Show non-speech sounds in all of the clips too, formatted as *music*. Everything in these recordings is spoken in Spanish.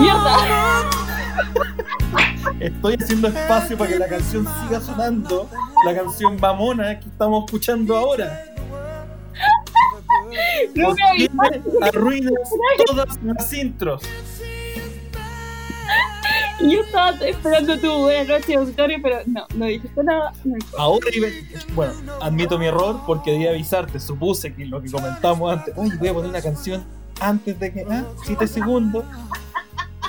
¡Mierda! *laughs* Estoy haciendo espacio para que la canción siga sonando. La canción mamona que estamos escuchando ahora. No ¿Por me qué avisaste. arruinas todas las intros? Yo estaba esperando tu buena noche auditorio, pero no, no dijiste nada. No. Ahora iba. Bueno, admito mi error porque debía avisarte. Supuse que lo que comentamos antes. Oye, voy a poner una canción antes de que. Ah, 7 segundos.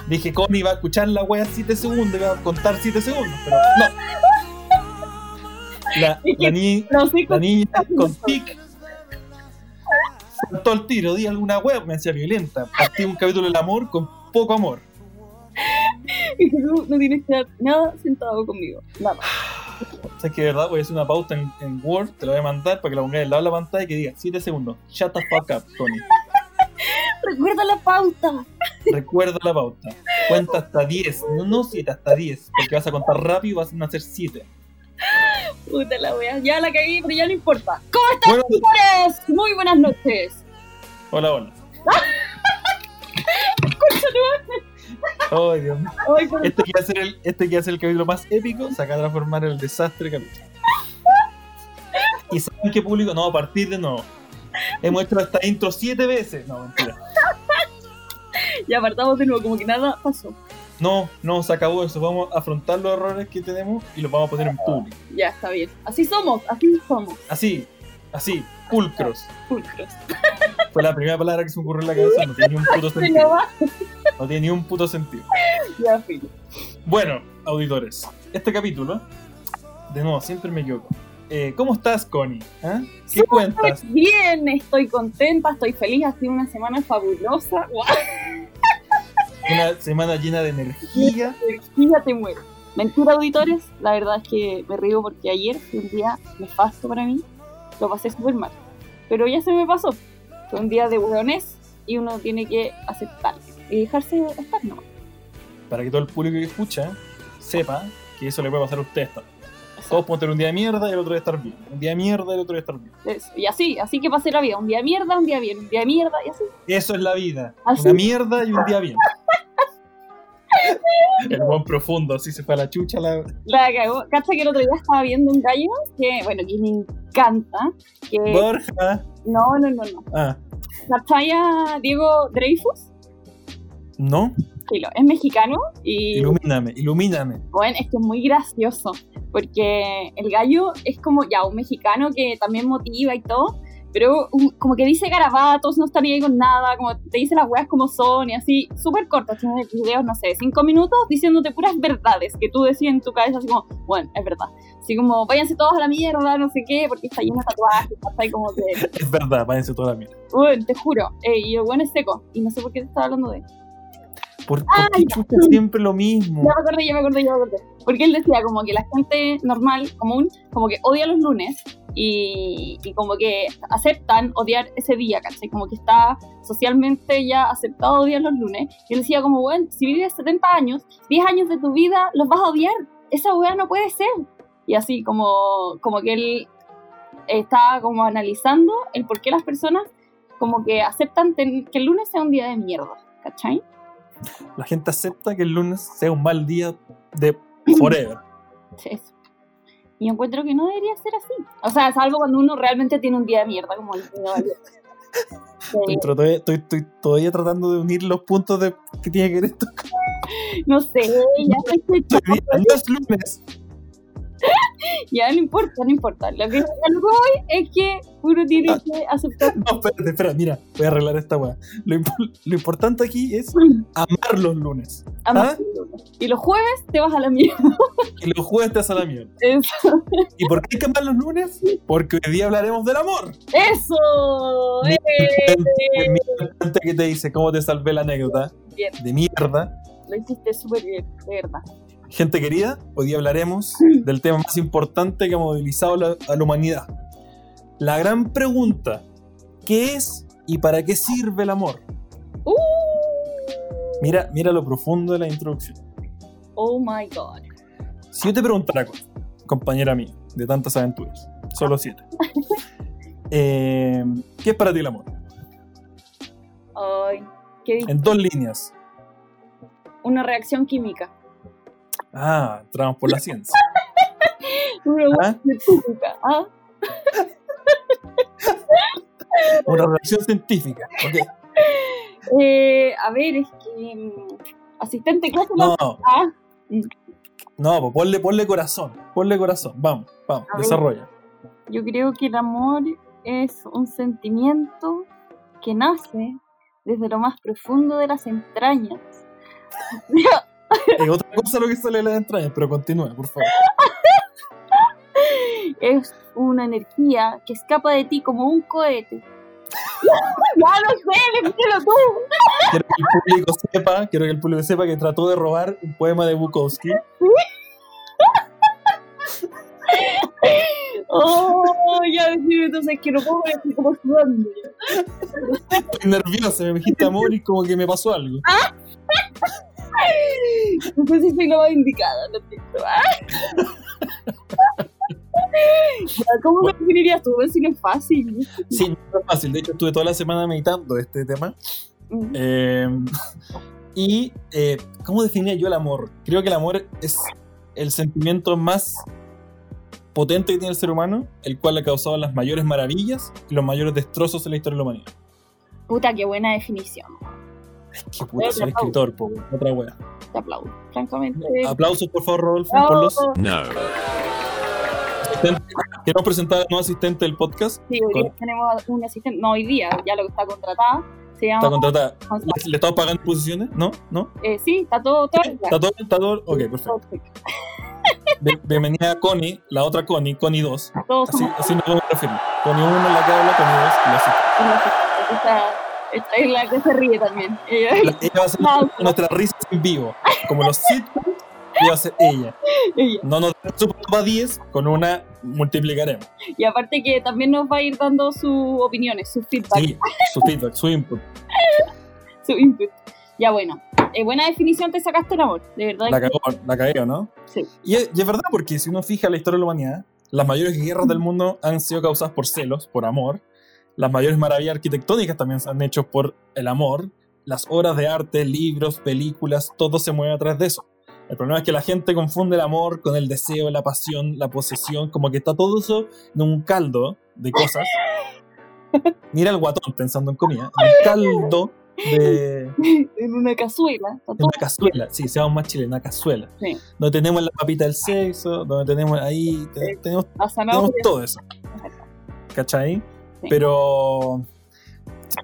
Dije, Connie va a escuchar la wea 7 segundos y va a contar 7 segundos. Pero no. La, *laughs* la, ni- No sé la cómo. niña con tic. Saltó el tiro, di alguna wea, me decía violenta. Partí un capítulo del amor con poco amor. Y tú no tienes que dar nada sentado conmigo. Nada. O sea que de verdad voy a hacer una pauta en, en Word, te la voy a mandar para que la pongas al lado de la pantalla y que diga 7 segundos. Shut the fuck up, Tony. Recuerda la pauta. Recuerda la pauta. Cuenta hasta 10. No, no 7, hasta 10. Porque vas a contar rápido y vas a hacer 7. Puta la wea. Ya la cagué, pero ya no importa. ¿Cómo están, Bueno, señores? Muy buenas noches. hola, hola. Ay, Dios mío. Ay, por- Este que, ser el, este que el capítulo más épico se acaba de transformar en el desastre capítulo. ¿Y saben qué público? No, a partir de no. Hemos hecho esta intro 7 veces. No, mentira. *laughs* Ya apartamos de nuevo, como que nada pasó. No, no, se acabó eso. Vamos a afrontar los errores que tenemos y los vamos a poner en público. Ya, está bien. Así somos, así somos. Así, así, pulcros. Pulcros. *laughs* Fue la primera palabra que se me ocurrió en la cabeza. No tiene ni un puto *laughs* sentido. No tiene ni un puto sentido. Ya, filo. Bueno, auditores, este capítulo, de nuevo, siempre me equivoco. Eh, ¿Cómo estás, Connie? ¿Ah? ¿Qué cuentas? Bien, estoy contenta, estoy feliz. Ha sido una semana fabulosa. Guau, Una semana llena de energía. ya te muero. Mentira, auditores. La verdad es que me río porque ayer fue un día nefasto para mí. Lo pasé súper mal. Pero ya se me pasó. Fue un día de hueones y uno tiene que aceptar y dejarse estar, ¿no? Para que todo el público que escucha sepa que eso le puede pasar a ustedes también. Todos pueden tener un día de mierda y el otro día estar bien. Un día de mierda y el otro día estar bien. Eso. Y así, así que pasé la vida. Un día de mierda, un día bien, un día de mierda y así. Eso es la vida. Así. Una mierda y un día bien. *laughs* El buen profundo, así se fue a la chucha la, La cagó. Cacha que el otro día estaba viendo un gallo que, bueno, que me encanta. Que... Borja. No, no, no, no. Ah, ¿Cachai Diego Dreyfus? ¿no? Es mexicano y Ilumíname, ilumíname. bueno, es que es muy gracioso porque el gallo es como ya un mexicano que también motiva y todo, pero un- como que dice garabatos, no ni ahí con nada, como te dice las weas como son y así, súper cortos, tiene videos, no sé, cinco minutos diciéndote puras verdades que tú decías en tu cabeza así como, bueno, es verdad. Así como, váyanse todos a la mierda, no sé qué, porque está lleno de tatuajes, está ahí como que, *laughs* Es verdad, váyanse toda la mierda. bueno, te juro, y el bueno es seco, y no sé por qué te estaba hablando de él. ¿Por, por Ah, qué ya. chucha siempre lo mismo? Ya me acordé, ya me acordé, ya me acordé. Porque él decía como que la gente normal, común, como que odia los lunes y, y como que aceptan odiar ese día, ¿cachai? Como que está socialmente ya aceptado odiar los lunes. Y él decía como, bueno, si vives 70 años, 10 años de tu vida los vas a odiar. Esa weá no puede ser. Y así como, como que él estaba como analizando el por qué las personas como que aceptan que el lunes sea un día de mierda, ¿cachai? La gente acepta que el lunes sea un mal día de forever. Eso. Y yo encuentro que no debería ser así. O sea, salvo cuando uno realmente tiene un día de mierda, como el día de Estoy, todavía, estoy- estoy todavía tratando de unir los puntos de que tiene que ver esto. no sé, ya, estoy- día No es lunes. *laughs* ya no importa, no importa. Lo que, a que voy es que uno tiene que aceptar. No, espérate, espera, mira, voy a arreglar esta weá. Lo, impo- lo importante aquí es *laughs* amar los lunes. amar el lunes. Y los jueves te vas a la mierda. Y los jueves te hacen la mierda. Eso. ¿Y por qué hay que amar los lunes? Porque hoy día hablaremos del amor. Eso. Mi- eh, gente que te dice cómo te salvé la anécdota Bien, de mierda. lo hiciste súper bien, de verdad. Gente querida, hoy día hablaremos del tema más importante que ha movilizado la- a la humanidad. La gran pregunta, ¿qué es y para qué sirve el amor? Uh, Mira, mira lo profundo de la introducción. oh my god. Si yo te preguntara, co- compañera mía, de tantas aventuras, solo siete, *laughs* eh, ¿qué es para ti el amor? Ay, qué difícil. En dos líneas. una reacción química. Ah, entramos por la *laughs* ciencia. *laughs* Una ¿Ah? ¿ah? Una reacción científica. Eh, a ver, es que. mm, Asistente clase. No, Ah, no, pues ponle, ponle corazón. Ponle corazón. Vamos, vamos, A ver. desarrolla. yo creo que el amor es un sentimiento que nace desde lo más profundo de las entrañas. *laughs* Es otra cosa lo que sale de las entrañas, pero continúa, por favor. es una energía que escapa de ti como un cohete. *laughs* ya lo sé, dímelo tú. Quiero que el público sepa, quiero que el público sepa que trató de robar un poema de Bukowski. *laughs* Oh, ya decime entonces que no puedo ver estoy como sudando. Estoy nervioso, me dijiste amor y como que me pasó algo. No sé si soy la más indicada, lo siento. Ah. ¿Cómo lo definirías tú? Si no es fácil. Sí, no es fácil. De hecho, estuve toda la semana meditando este tema. Mm. Eh, y, eh, ¿cómo definía yo el amor? Creo que el amor es el sentimiento más potente que tiene el ser humano, el cual ha causado las mayores maravillas y los mayores destrozos en la historia de la humanidad. Puta, qué buena definición. Qué puta, soy escritor, po, otra wea. Te aplaudo. Francamente. Aplausos, por favor, Rodolfo, Bravo. por los No. Queremos presentar a la nueva asistente del podcast. Sí, hoy día tenemos un asistente, no hoy día, ya lo que está contratada, se llama... Está contratada. ¿Le, le estamos pagando posiciones? ¿No? ¿No? Eh, sí, está todo, todo, ¿Está todo? ¿Está todo? Ok, perfecto. Bien- Bienvenida a Connie, la otra Connie, Connie 2. Todos Así, somos así nos vamos a referir. Connie 1 la que habla, Connie 2 la asistente. esta, esta es la que se ríe también. Ella, *laughs* La- Ella va a ser No. nuestra risa en vivo. Como los sitcoms, va a ser ella. ella. No nos da su papá 10, con una multiplicaremos. Y aparte que también nos va a ir dando sus opiniones, sus feedback, Sí, su feedback, su input. *laughs* su input. Ya bueno, eh, buena definición te sacaste el amor, de verdad. La cagó, la cagué, ¿no? Sí. Y es, y es verdad, porque si uno fija la historia de la humanidad, las mayores guerras del mundo han sido causadas por celos, por amor. Las mayores maravillas arquitectónicas también se han hecho por el amor. Las obras de arte, libros, películas, todo se mueve a través de eso. El problema es que la gente confunde el amor con el deseo, la pasión, la posesión, como que está todo eso en un caldo de cosas. *laughs* Mira el guatón pensando en comida. En un caldo de, *laughs* en una cazuela. en una cazuela, sí, seamos más chilenos, una cazuela. Sí. Donde tenemos la papita del sexo, donde tenemos ahí, te- tenemos, tenemos todo eso. ¿Cachai? Sí. Pero.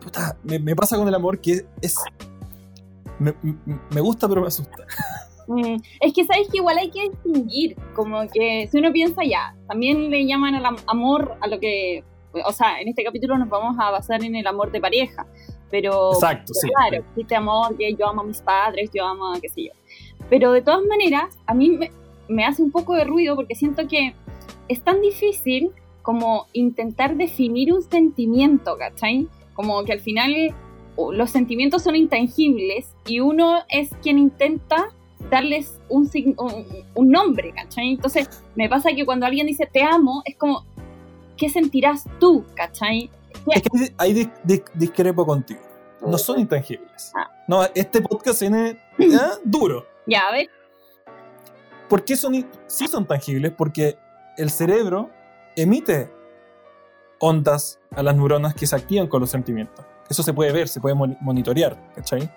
puta, me, me pasa con el amor que es. Me, me- gusta, pero me asusta. *laughs* Mm, es que sabes que igual hay que distinguir, como que si uno piensa ya, también le llaman al am- amor a lo que, o sea, en este capítulo nos vamos a basar en el amor de pareja, pero Exacto, sí. claro, existe amor, que yo amo a mis padres, yo amo a qué sé yo. Pero de todas maneras, a mí me, me hace un poco de ruido porque siento que es tan difícil como intentar definir un sentimiento, ¿cachai? Como que al final los sentimientos son intangibles y uno es quien intenta darles un, un, un nombre, ¿cachai? Entonces me pasa que cuando alguien dice te amo, es como, ¿qué sentirás tú, ¿cachai? Es que ahí- ahí dis- dis- discrepo contigo. No son intangibles. Ah. No, este podcast viene ¿eh? *clears throat* duro. Ya, a ver, ¿Por qué son, sí son tangibles? Porque el cerebro emite ondas a las neuronas que se activan con los sentimientos. Eso se puede ver, se puede moni- monitorear, ¿cachai?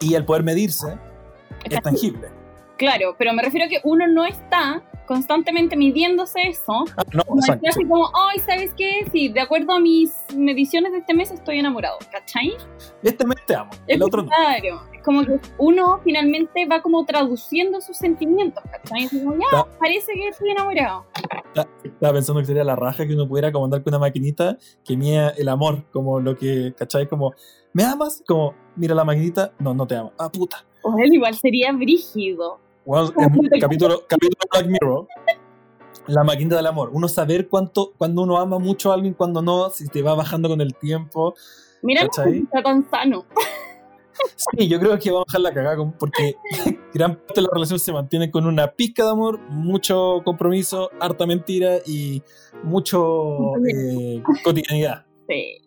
Y al poder medirse, es tangible. claro, pero me refiero a que uno no está constantemente midiéndose eso, Ah, no, decir así como, ay, ¿sabes qué? Sí, de acuerdo a mis mediciones de este mes estoy enamorado, ¿cachai? Este mes te amo, el otro no. Claro, es como que uno finalmente va como traduciendo sus sentimientos, ¿cachai? Como, ya, Ya. parece que estoy enamorado. Estaba pensando que sería la raja que uno pudiera como andar con una maquinita que mía el amor, como lo que, ¿cachai? Como, ¿me amas? Como, mira la maquinita, no, no te amo. Ah, puta. O él igual sería brígido. Bueno, en *laughs* capítulo, capítulo Black Mirror, la maquinita del amor. Uno saber cuánto, cuando uno ama mucho a alguien, cuando no, si te va bajando con el tiempo. Mira, está tan sano. Sí, yo creo que va a bajar la cagada porque *laughs* gran parte de la relación se mantiene con una pizca de amor, mucho compromiso, harta mentira y mucho eh, cotidianidad. Sí,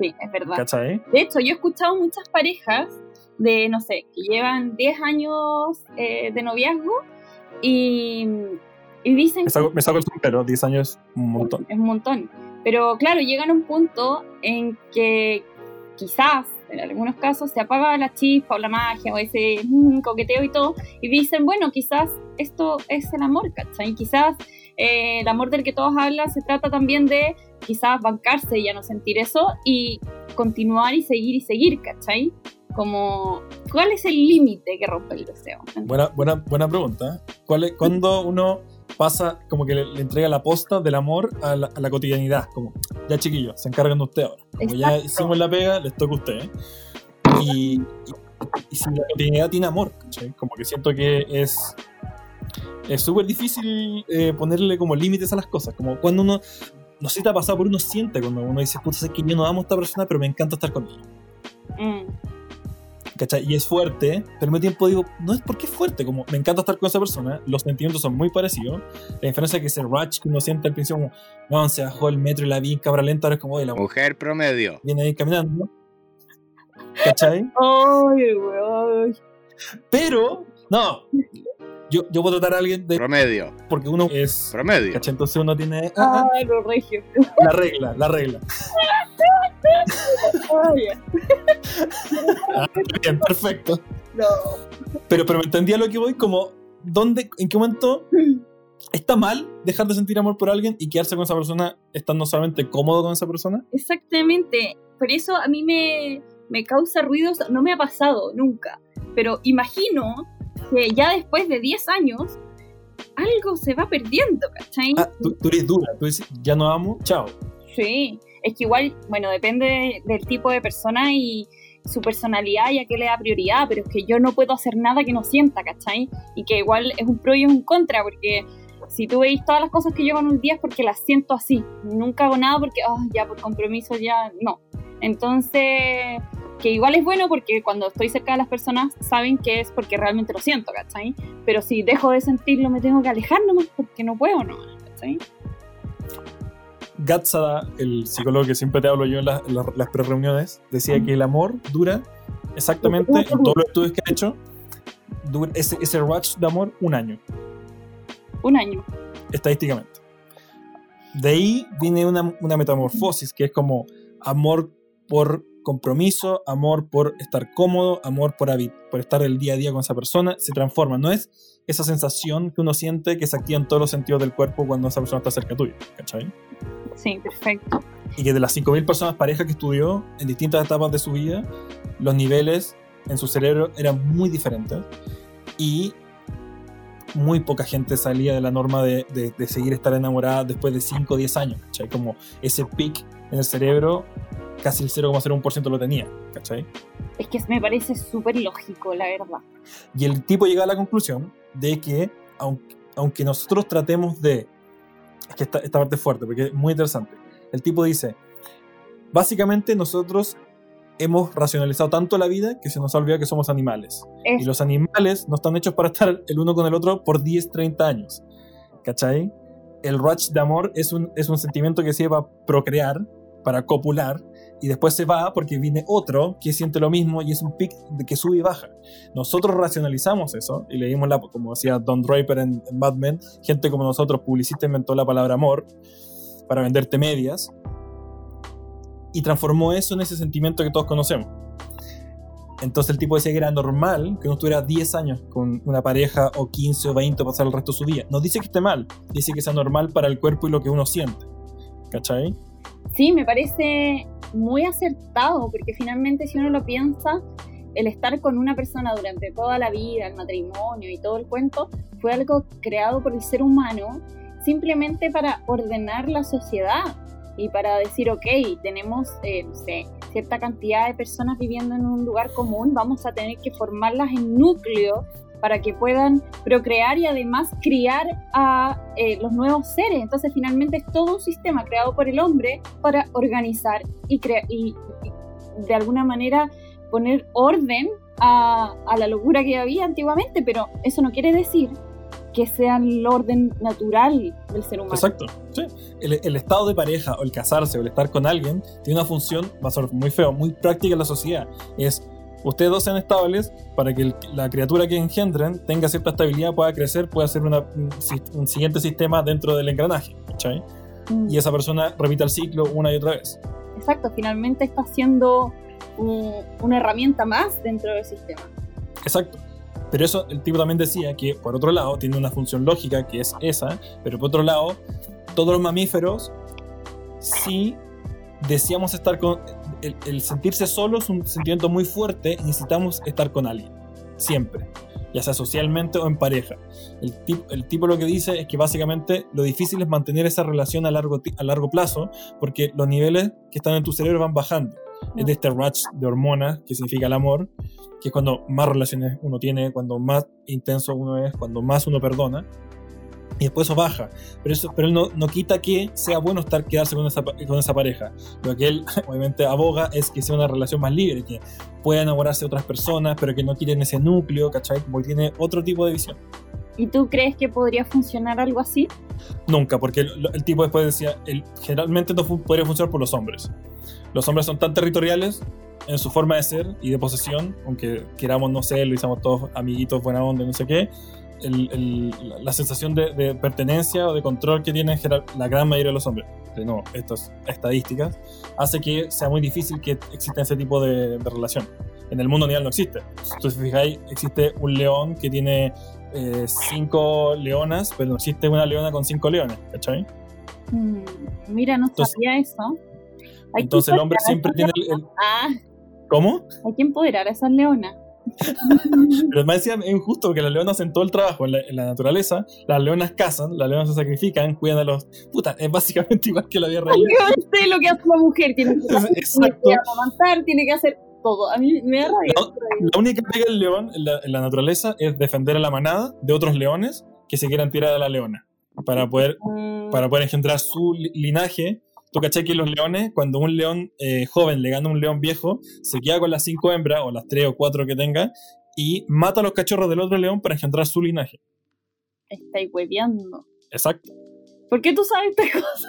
sí, es verdad. ¿Cachai? De hecho, yo he escuchado muchas parejas de, no sé, que llevan 10 años eh, de noviazgo y, y dicen... Me saco, me saco el sombrero, 10 años es un montón. Es un montón. Pero claro, llegan a un punto en que quizás, en algunos casos, se apaga la chispa o la magia o ese mm, coqueteo y todo, y dicen, bueno, quizás esto es el amor, ¿cachai? Quizás eh, el amor del que todos hablan se trata también de quizás bancarse y ya no sentir eso y continuar y seguir y seguir, ¿cachai? Como, ¿cuál es el límite que rompe el deseo? Buena, buena, buena pregunta. ¿Cuál es, ¿Cuándo uno pasa como que le, le entrega la posta del amor a la, a la cotidianidad? Como, ya chiquillos, se encargan de usted ahora. Como ya Exacto. hicimos la pega, les toca a usted. ¿eh? Y, y, y si la cotidianidad tiene amor, ¿cachai? Como que siento que es es súper difícil eh, ponerle como límites a las cosas. Como cuando uno, no sé si te ha pasado, pero uno siente cuando uno dice, puta, sé que yo no amo a esta persona, pero me encanta estar con ella. Mm, ¿Cachai? Y es fuerte, pero al mismo tiempo digo, no es porque es fuerte, como me encanta estar con esa persona, los sentimientos son muy parecidos. La diferencia es que ese rush que uno siente al principio, como, no, se bajó el metro y la vi en cámara lenta, ahora es como, "Oye, la Mujer promedio. viene ahí caminando. ¿Cachai? Ay, weón. Pero, no, yo, yo puedo tratar a alguien de. Promedio. Porque uno es. Promedio. Entonces uno tiene. ah, ah, Ay, lo regio. la regla, la regla. *laughs* Ah, bien, perfecto. no. Pero, pero me entendía lo que voy, como, ¿dónde, en qué momento está mal dejar de sentir amor por alguien y quedarse con esa persona estando solamente cómodo con esa persona? Exactamente. Por eso a mí me, me causa ruidos. No me ha pasado nunca. Pero imagino que ya después de 10 años, algo se va perdiendo, ¿cachai? Ah, tú, tú eres dura, tú dices, ya no amo, chao. Sí. Es que igual, bueno, depende de- del tipo de persona y su personalidad y a qué le da prioridad, pero es que yo no puedo hacer nada que no sienta, ¿cachai? Y que igual es un pro y un contra, porque si tú veis todas las cosas que yo hago en un día es porque las siento así. Nunca hago nada porque, ah, ya por compromiso ya no. Entonces, que igual es bueno porque cuando estoy cerca de las personas saben que es porque realmente lo siento, ¿cachai? Pero si dejo de sentirlo me tengo que alejar nomás porque no puedo nomás, ¿cachai? Gatsada, el psicólogo que siempre te hablo yo en, las- en las- pre-reuniones, decía que el amor dura exactamente, en todos los estudios que ha hecho, dura ese, ese rush de amor un año, Un año. estadísticamente. De ahí viene una, una metamorfosis que es como amor por compromiso, amor por estar cómodo, amor por, por estar el día a día con esa persona, se transforma. No es esa sensación que uno siente que se activa en todos los sentidos del cuerpo cuando esa persona está cerca tuyo, ¿cachai? Sí, perfecto. y que de las 5.000 personas parejas que estudió en distintas etapas de su vida, los niveles en su cerebro eran muy diferentes y muy poca gente salía de la norma de, de- de seguir estar enamorada después de 5 o 10 años, ¿cachai? Como ese pic en el cerebro, casi el 0,01% lo tenía, ¿cachai? Es que me parece súper lógico, la verdad. Y el tipo llega a la conclusión de que, aunque, aunque nosotros tratemos de. Es que esta, esta parte es fuerte, porque es muy interesante. El tipo dice: Básicamente, nosotros hemos racionalizado tanto la vida que se nos ha olvidado que somos animales. Es, Y los animales no están hechos para estar el uno con el otro por 10, 30 años. ¿Cachai? El rush de amor es un, es un sentimiento que sirve para procrear, para copular, y después se va porque viene otro que siente lo mismo y es un pic que sube y baja. Nosotros racionalizamos eso y leímos la, como decía Don Draper en, en Mad Men, gente como nosotros, publicista, inventó la palabra amor para venderte medias y transformó eso en ese sentimiento que todos conocemos. Entonces el tipo decía que era normal que uno estuviera 10 años con una pareja o 15 o 20 o pasar el resto de su vida. No dice que esté mal, dice que sea normal para el cuerpo y lo que uno siente. ¿Cachai? Sí, me parece muy acertado, porque finalmente si uno lo piensa, el estar con una persona durante toda la vida, el matrimonio y todo el cuento, fue algo creado por el ser humano simplemente para ordenar la sociedad y para decir, ok, tenemos, eh, no sé, cierta cantidad de personas viviendo en un lugar común, vamos a tener que formarlas en núcleos para que puedan procrear y además criar a eh, los nuevos seres. Entonces finalmente es todo un sistema creado por el hombre para organizar y, y, y de alguna manera poner orden a, a la locura que había antiguamente, pero eso no quiere decir que sea el orden natural del ser humano. Exacto. Sí. El, el estado de pareja o el casarse o el estar con alguien tiene una función, va a ser muy feo, muy práctica en la sociedad. Es ustedes dos sean estables para que el- la criatura que engendren tenga cierta estabilidad, pueda crecer, pueda hacer una- un, si- un siguiente sistema dentro del engranaje, ¿cachai? Mm. Y esa persona repita el ciclo una y otra vez. Exacto, finalmente está siendo un- una herramienta más dentro del sistema. Exacto. Pero eso el tipo también decía que, por otro lado, tiene una función lógica que es esa, pero por otro lado, todos los mamíferos sí deseamos estar con... El, sentirse solo es un sentimiento muy fuerte necesitamos estar con alguien, siempre, ya sea socialmente o en pareja. El, tip- el tipo lo que dice es que básicamente lo difícil es mantener esa relación a largo, a largo plazo porque los niveles que están en tu cerebro van bajando. Es de este rush de hormonas, que significa el amor, que es cuando más relaciones uno tiene, cuando más intenso uno es, cuando más uno perdona. Y después eso baja. Pero, eso, pero él no, no quita que sea bueno estar quedarse con esa, con esa pareja. Lo que él *laughs* obviamente aboga es que sea una relación más libre, que pueda enamorarse de otras personas, pero que no quieren ese núcleo, ¿cachai? Como tiene otro tipo de visión. ¿Y tú crees que podría funcionar algo así? Nunca, porque el, el tipo después decía, el, generalmente no fu- podría funcionar por los hombres. Los hombres son tan territoriales en su forma de ser y de posesión, aunque queramos no ser, lo hicimos todos amiguitos, buena onda, no sé qué, el- el- la, sensación de, de pertenencia o de control que tienen la gran mayoría de los hombres, de nuevo, estas estadísticas, hace que sea muy difícil que exista ese tipo de, de relación. En el mundo animal no existe. Si fijáis, existe un león que tiene eh, cinco leonas, pero no existe una leona con cinco leones, ¿cachai? Mm, mira, no Entonces- sabía eso. Hay Entonces el hombre siempre tiene el, el- Ah, ¿Cómo? hay que empoderar a esas leonas. Pero me decía, es injusto porque las leonas hacen todo el trabajo en la, en la naturaleza, las leonas cazan, las leonas se sacrifican, cuidan a los... Puta, es básicamente *laughs* igual que la vida real. Básicamente lo que hace la mujer, tiene que, Exacto. que amamantar, tiene que hacer todo. A mí me da rabia. La única pega del león en la, en la naturaleza es defender a la manada de otros leones que se quieran tirar a la leona para poder, Mm, para poder engendrar su li- linaje. Tú caché que los leones, cuando un león eh, joven le gana a un león viejo, se queda con las cinco hembras o las tres o cuatro que tenga y mata a los cachorros del otro león para engendrar su linaje. Estáis hueveando. Exacto. ¿Por qué tú sabes estas cosas?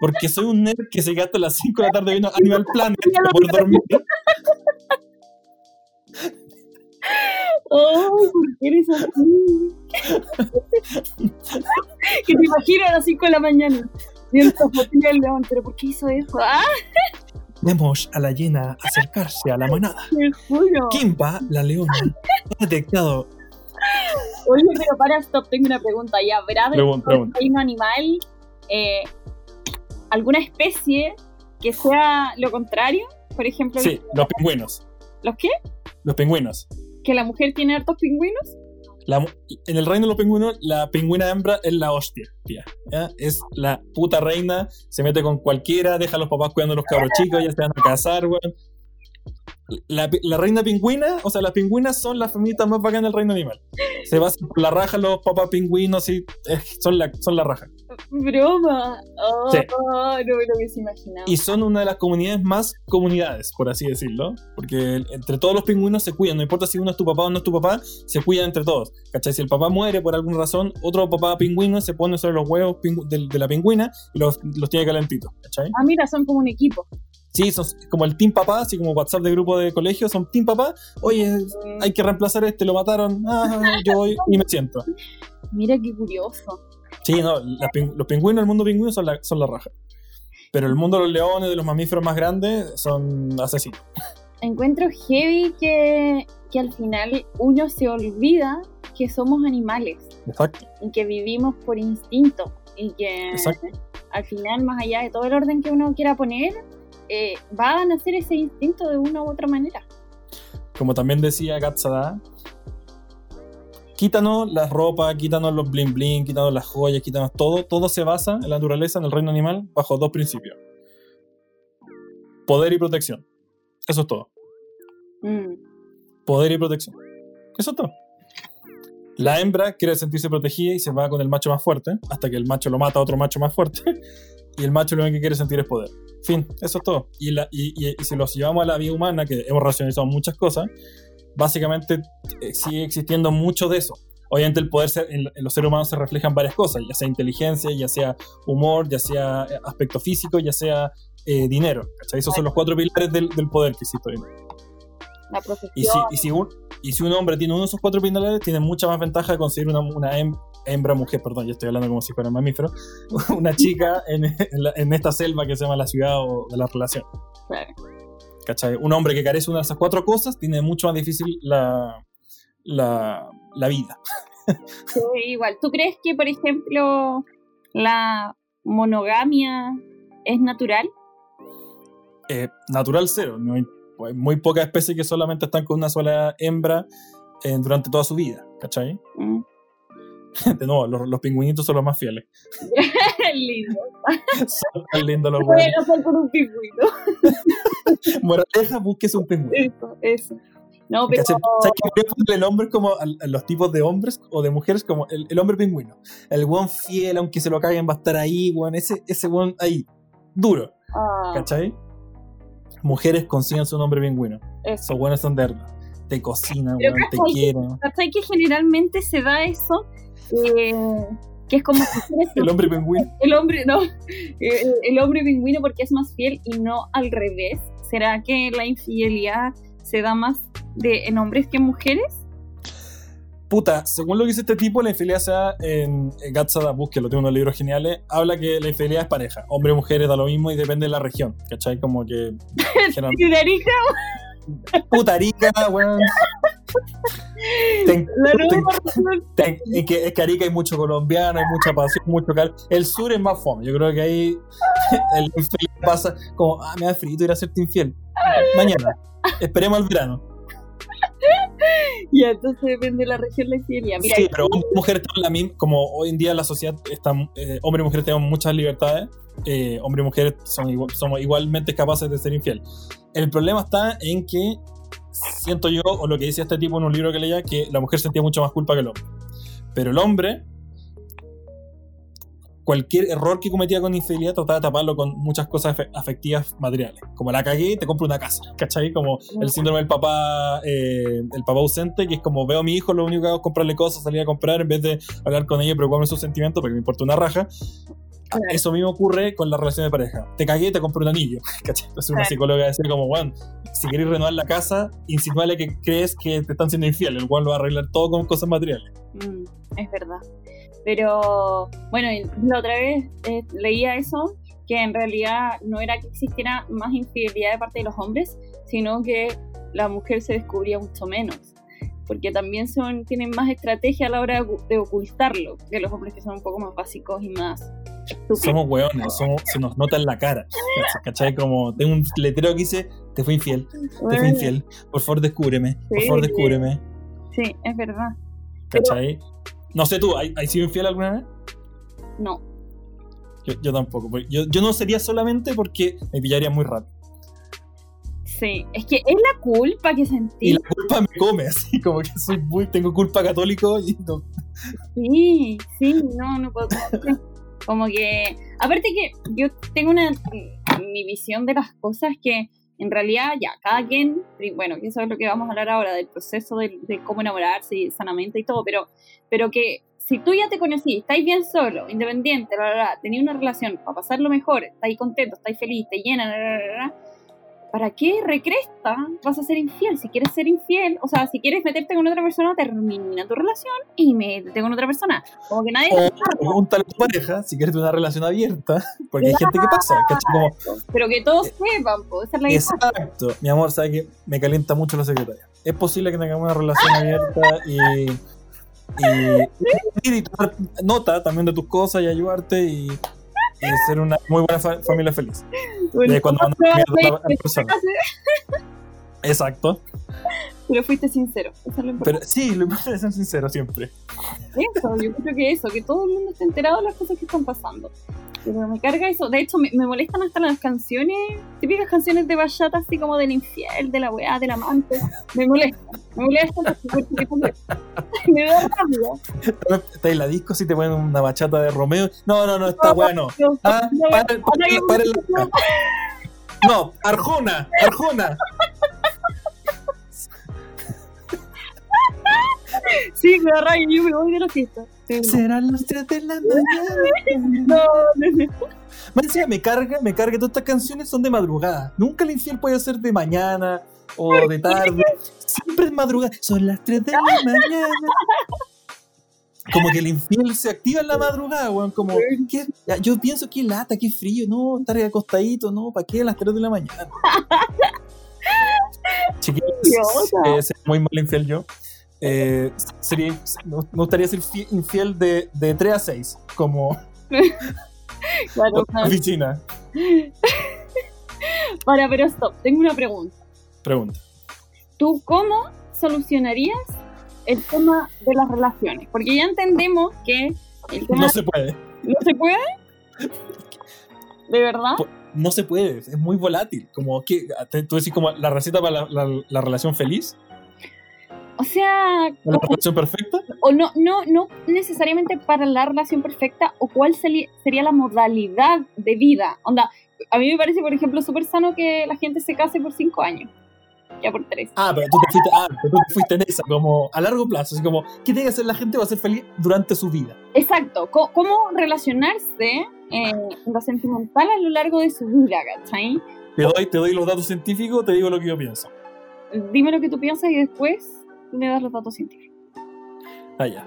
Porque soy un nerd que se queda hasta las 5 de la tarde viendo Animal *laughs* Planet poder dormir. Oh, ¿por qué eres así? *laughs* que te imagino a las 5 de la mañana. Fotilla del león, pero ¿por qué hizo eso? ¡Ah! Vemos a la hiena acercarse a la manada. *laughs* ¡Qué juro! Kimba, la leona, ha detectado. Oye, pero para, stop, tengo una pregunta. ¿Ya pregunta. reino animal eh, alguna especie que sea lo contrario? Por ejemplo, Sí, los pingüinos. ¿los qué? Los pingüinos. ¿Que la mujer tiene hartos pingüinos? La en el reino de los pingüinos, la pingüina hembra es la hostia, tía. Es la puta reina, se mete con cualquiera, deja a los papás cuidando a los cabros chicos, ya se van a casar, weón. La, la reina pingüina, o sea, las pingüinas son las feministas más bacanas del reino animal. Se basan por la raja los papás pingüinos y eh, son, la, son la raja. ¡Broma! Oh, Sí. no me lo hubiese imaginado. Y son una de las comunidades más comunidades, por así decirlo. Porque entre todos los pingüinos se cuidan. No importa si uno es tu papá o no es tu papá, se cuidan entre todos. ¿Cachai? Si el papá muere por alguna razón, otro papá pingüino se pone sobre los huevos del- de, la pingüina y los, los tiene calentitos. ¿Cachai? Ah, mira, son como un equipo. Sí, son como el team papá, así como WhatsApp de grupo de colegio, son team papá. Oye, Mm, hay que reemplazar este, lo mataron. Ah, yo voy y me siento. Mira qué curioso. Sí, no, las los pingüinos del mundo pingüino son la, son la raja. Pero el mundo de los leones, de los mamíferos más grandes, son asesinos. Encuentro heavy que, que al final uno se olvida que somos animales Exacto, y que vivimos por instinto y que exacto. al final, más allá de todo el orden que uno quiera poner, eh, va a nacer ese instinto de una u otra manera. Como también decía Gatsada, quítanos la ropa, quítanos los bling bling, quítanos las joyas, quítanos todo. Todo se basa en la naturaleza, en el reino animal, bajo dos principios. Poder y protección. Eso es todo. Mm, Poder y protección. Eso es todo. La hembra quiere sentirse protegida y se va con el macho más fuerte, hasta que el macho lo mata a otro macho más fuerte. *laughs* Y el macho lo único que quiere sentir es poder. Fin, eso es todo. Y, la- y- y- y si los llevamos a la vida humana, que hemos racionalizado muchas cosas, básicamente eh, sigue existiendo mucho de eso. Obviamente el poder en, los seres humanos se reflejan varias cosas, ya sea inteligencia, ya sea humor, ya sea eh, aspecto físico, ya sea eh, dinero. ¿cachai? Esos son los cuatro pilares del, del poder que existe hoy. en día. la profesión. Y si, y, si un, y si un hombre tiene uno de esos cuatro pilares, tiene mucha más ventaja de conseguir una, una hembra mujer, perdón, ya estoy hablando como si fuera un mamífero, *laughs* una chica en, en la- en esta selva que se llama la ciudad o de la relación. Claro. ¿Cachai? Un hombre que carece de una de esas cuatro cosas tiene mucho más difícil la, la, la vida. Sí, igual. ¿Tú crees que, por ejemplo, la monogamia es natural? Eh, natural cero. No hay, hay muy pocas especies que solamente están con una sola hembra eh, durante toda su vida. ¿Cachai? Mm. *laughs* De nuevo, los, los pingüinitos son los más fieles. *laughs* Lindo. Son tan lindos los Voy buenos. a casar con un pingüino. *laughs* Moraleja, búsquese un pingüino. Eso, eso. No, pero. ¿Sabes? Voy a ponerle el nombre como a, a los tipos de hombres o de mujeres como el, el hombre pingüino. El buen fiel, aunque se lo caguen, va a estar ahí, weón. Ese, ese buen ahí, duro. Ah, ¿Cachai? Mujeres consiguen su nombre pingüino. eso. Son buenos son de. Te cocinan, te quieren. ¿Cachai que generalmente se da eso? Eh, que es como El hombre pingüino. el hombre, no, eh, el hombre pingüino porque es más fiel y no al revés. ¿Será que la infidelidad se da más de, en hombres que en mujeres? Puta, según lo que dice este tipo, la infidelidad se da en, en Gatsada que lo tiene unos libros geniales, habla que la infidelidad es pareja. Hombre y mujeres da lo mismo y depende de la región. ¿Cachai? Como que. *laughs* general- Y de Arica, Puta rica, weón. Ten- ten- ten- es, que, es que Arica hay mucho colombiano, hay mucha pasión, mucho cal. El sur es más fome. Yo creo que ahí *laughs* el infiel pasa como, ah, me da frío ir a hacerte infiel. Mañana. Esperemos al verano. *laughs* Y entonces depende de la región la infidelidad. Mira, sí, pero hombre y mujer están en la misma, como hoy en día la sociedad está, eh, hombre y mujer tenemos muchas libertades, eh, hombre y mujer son igual- somos igualmente capaces de ser infiel. El problema está en que siento yo, o lo que dice este tipo en un libro que leía, que la mujer sentía mucho más culpa que el hombre. Pero el hombre, cualquier error que cometía con infidelidad trataba de taparlo con muchas cosas afe- afectivas materiales. Como la cagué, te compro una casa, ¿cachai? Como el síndrome del papá, eh, el papá ausente, que es como veo a mi hijo, lo único que hago es comprarle cosas, salir a comprar en vez de hablar con ella y preocuparme sus sentimientos porque me importa una raja. Claro. Eso mismo ocurre con la relación de pareja. Te cagué, te compro un anillo. *laughs* ¿Cachai? Entonces una Claro. psicóloga decir como, bueno, si querés renovar la casa, insinúale que crees que te están siendo infiel. El cual lo va a arreglar todo con cosas materiales. Mm, es verdad. Pero bueno, la otra vez eh, leía eso, que en realidad no era que existiera más infidelidad de parte de los hombres, sino que la mujer se descubría mucho menos. Porque también son, tienen más estrategia a la hora de, ocu- de ocultarlo que los hombres que son un poco más básicos y más estúpidos. Somos hueones, somos- se nos nota en la cara. *laughs* ¿Cachai? Como tengo un letrero que dice, te fui infiel, te fui infiel. Por favor, descúbreme. Por favor, descúbreme. Sí, es verdad. ¿Cachai? No sé tú, ¿hay, ¿hay sido infiel alguna vez? No. Yo, yo tampoco. Yo, yo no sería solamente porque me pillaría muy rápido. Sí, es que es la culpa que Y sentí. la culpa me come, *laughs* así como que soy muy, tengo culpa católico y no- Sí, sí, no, no puedo. Como que, aparte que yo tengo una, mi visión de las cosas que en realidad ya, cada quien, bueno, eso es lo que vamos a hablar ahora, del proceso de, de cómo enamorarse y sanamente y todo, pero, pero que si tú ya te conocí, estáis bien solo, independiente, bla, bla, bla, tenéis una relación para pasarlo mejor, estáis contento, estáis feliz, te llena, bla, bla, bla, ¿para qué recresta vas a ser infiel? Si quieres ser infiel, o sea, si quieres meterte con otra persona, termina tu relación y métete con otra persona. Como que nadie... O pregúntale a tu pareja si quieres tener una relación abierta, *laughs* porque hay gente que pasa, Pero que todos sepan, pues, esa es la idea. exacto, mi amor, sabe que me calienta mucho la secretaria. Es posible que tengamos una relación abierta y, y, y tomar nota también de tus cosas y ayudarte y, y ser una muy buena fa- familia feliz. Bueno, De cuando ¿cómo mandas te vas mierda a persona. Exacto. Pero fuiste sincero. Eso es lo importante. Pero sí, lo importante es ser sincero siempre. Eso, yo creo que eso, que todo el mundo esté enterado de las cosas que están pasando. Pero me carga eso. De hecho, me, me molestan hasta las canciones, típicas canciones de bachata, así como del infiel, de la weá, del amante. Me molestan. Me molestan porque me *laughs* molestan. *laughs* Me da rabia. Está en la disco si te ponen una bachata de Romeo. No, no, no, está bueno. No, Ah, para, para, para Arjona, Arjona. Sí, me rabia. Yo me voy de la fiesta. Sí. Serán las 3 de la *laughs* mañana. No, no, no. Decía, me carga, me carga. Todas estas canciones son de madrugada. Nunca el infiel puede ser de mañana. o de tarde. Siempre es madrugada. Son las 3 de la *laughs* mañana. Como que el infiel se activa en la madrugada, weón. Como, ¿qué? yo pienso que lata, qué frío, no, estar acostadito, no, ¿para qué a las 3 de la mañana? *laughs* Chiquillos, eh, muy mal infiel yo. Eh, sería, me gustaría ser infiel de, de 3 a 6, como *laughs* claro, oficina. Para, pero stop, tengo una pregunta. Pregunta. ¿Tú cómo solucionarías el tema de las relaciones? Porque ya entendemos que el tema no se puede. ¿No se puede? ¿De verdad? No se puede, es muy volátil. Como que tú decís como la receta para la relación feliz. O sea. ¿La relación perfecta? O no, no, no necesariamente para la relación perfecta, o cuál sería la modalidad de vida. Onda, a mí me parece, por ejemplo, súper sano que la gente se case por cinco años. Ya por tres. Ah, pero tú te fuiste, ah, pero tú te fuiste en esa, como a largo plazo. Así como, ¿qué tiene que hacer la gente para ser feliz durante su vida? Exacto. ¿Cómo, relacionarse en lo sentimental a lo largo de su vida, ¿cachai? Te doy, te doy los datos científicos, te digo lo que yo pienso. Dime lo que tú piensas y después me das los datos científicos. Ah, ya.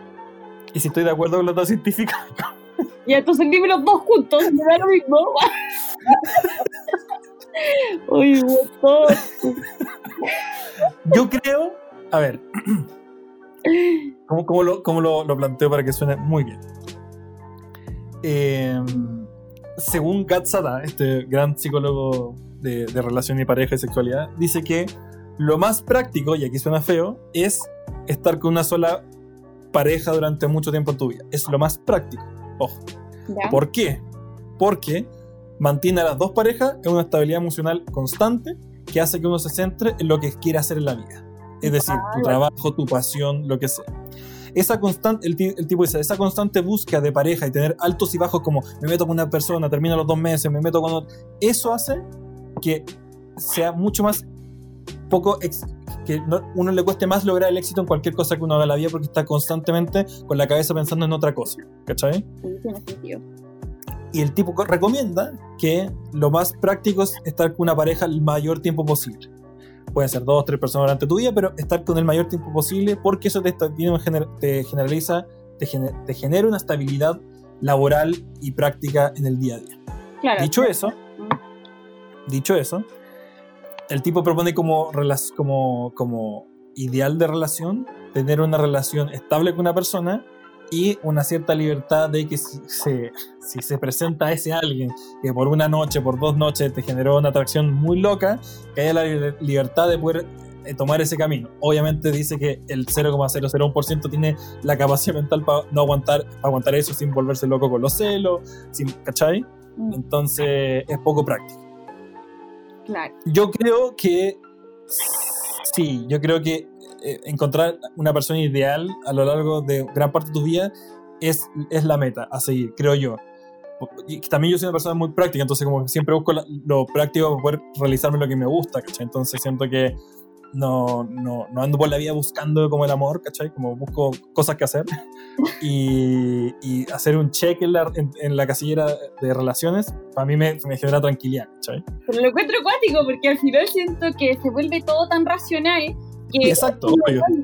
¿Y si estoy de acuerdo con los datos científicos? *laughs* Ya, entonces dime los dos juntos, me da lo mismo. *laughs* Uy, Yo creo, a ver, *clears throat* ¿cómo, lo, cómo lo, lo, planteo para que suene muy bien? Eh, según Gatsada, este gran psicólogo de, de relación y pareja y sexualidad, dice que lo más práctico, y aquí suena feo, es estar con una sola pareja durante mucho tiempo en tu vida. Es lo más práctico. Ojo. ¿Por qué? Porque mantiene a las dos parejas en una estabilidad emocional constante que hace que uno se centre en lo que quiere hacer en la vida. Es decir, tu trabajo, tu pasión, lo que sea. Esa constante, el, tipo dice, esa constante búsqueda de pareja y tener altos y bajos como me meto con una persona, termino los dos meses, me meto con otro, eso hace que sea mucho más poco que uno le cueste más lograr el éxito en cualquier cosa que uno haga en la vida porque está constantemente con la cabeza pensando en otra cosa. ¿Cachai? Y el tipo recomienda que lo más práctico es estar con una pareja el mayor tiempo posible. Pueden ser dos o tres personas durante tu día, pero estar con el mayor tiempo posible porque eso te, te generaliza, te, te, genera una estabilidad laboral y práctica en el día a día. Dicho eso, dicho eso, el tipo propone como, como, como ideal de relación tener una relación estable con una persona y una cierta libertad de que si se, si se presenta a ese alguien que por una noche, por dos noches te generó una atracción muy loca, que haya la libertad de poder eh, tomar ese camino. Obviamente dice que el 0,001% tiene la capacidad mental para no aguantar, aguantar eso sin volverse loco con los celos, sin, ¿cachai? Mm. Entonces es poco práctico. Yo creo que sí, yo creo que eh, encontrar una persona ideal a lo largo de gran parte de tu vida es, es la meta a seguir, creo yo. Y también yo soy una persona muy práctica, entonces como siempre busco lo práctico para poder realizarme lo que me gusta, ¿cachai? Entonces siento que no, no, no, ando por la vida buscando como el amor, ¿cachai? Como busco cosas que hacer *laughs* y, y hacer un check en la, en, la, casillera de relaciones, para mí me, me, genera tranquilidad, ¿cachai? Pero lo encuentro acuático porque al final siento que se vuelve todo tan racional que *laughs* Exacto,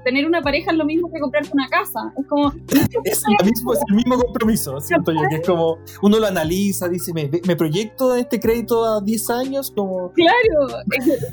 tener una pareja es lo mismo que comprarte una casa. Es como. *laughs* Es, mismo, es el mismo compromiso, siento yo, que es como. Uno lo analiza, dice, me, me proyecto este crédito a 10 años, como. Claro,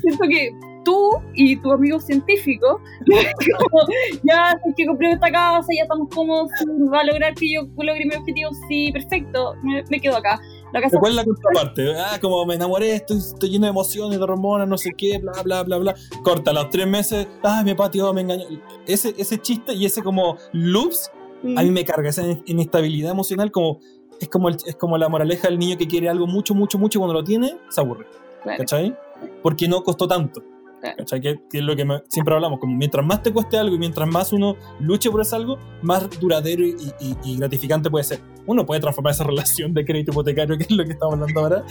siento que tú y tu amigo científico, *laughs* ya es que compré esta casa, ya estamos cómodos, va a lograr que yo logre mi objetivo, sí, perfecto, me, quedo acá. Casa ¿Cuál es la contraparte? Ah, como me enamoré, estoy, estoy, lleno de emociones, de hormonas, no sé qué, bla, bla, bla, bla. Corta, los tres meses, ah, mi patio me engañó. Ese, ese chiste y ese como loops, a mí mm. me carga esa inestabilidad emocional como... Es como, es como la moraleja del niño que quiere algo mucho, mucho, mucho y cuando lo tiene, se aburre. ¿Cachai? Porque no costó tanto. Que, es lo que siempre hablamos, como mientras más te cueste algo y mientras más uno luche por ese algo, más duradero y, gratificante puede ser. Uno puede transformar esa *laughs* relación de crédito hipotecario, que es lo que estamos hablando ahora,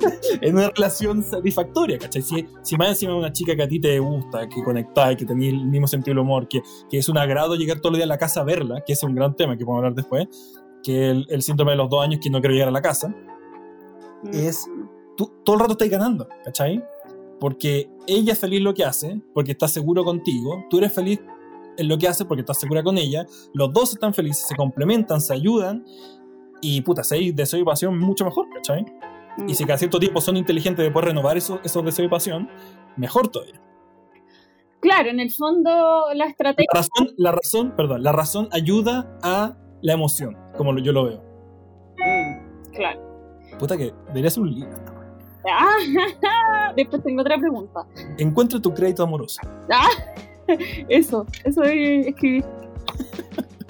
*laughs* en una relación satisfactoria, ¿cachai? Si, si más encima una chica que a ti te gusta, que conectáis, que tenéis el mismo sentido del humor, que, que, es un agrado llegar todos los días a la casa a verla, que es un gran tema que podemos hablar después, que el, el síntoma de los dos años que no quiero llegar a la casa, mm. es tú todo el rato estás ganando, ¿cachai? porque ella es feliz lo que hace, porque está seguro contigo, tú eres feliz en lo que hace porque estás segura con ella, los dos están felices, se complementan, se ayudan y puta, si hay deseo y pasión, mucho mejor, ¿cachai? Y si cada cierto tiempo son inteligentes de poder renovar esos, esos deseos y pasión, mejor todavía. Claro, en el fondo la estrategia... La razón, la razón, perdón, la razón ayuda a la emoción, como yo lo veo. Mm, claro. Puta que debería ser un libro. Ah, *laughs* después tengo otra pregunta. Encuentra tu crédito amoroso. Ah, *laughs* eso, eso es escribir.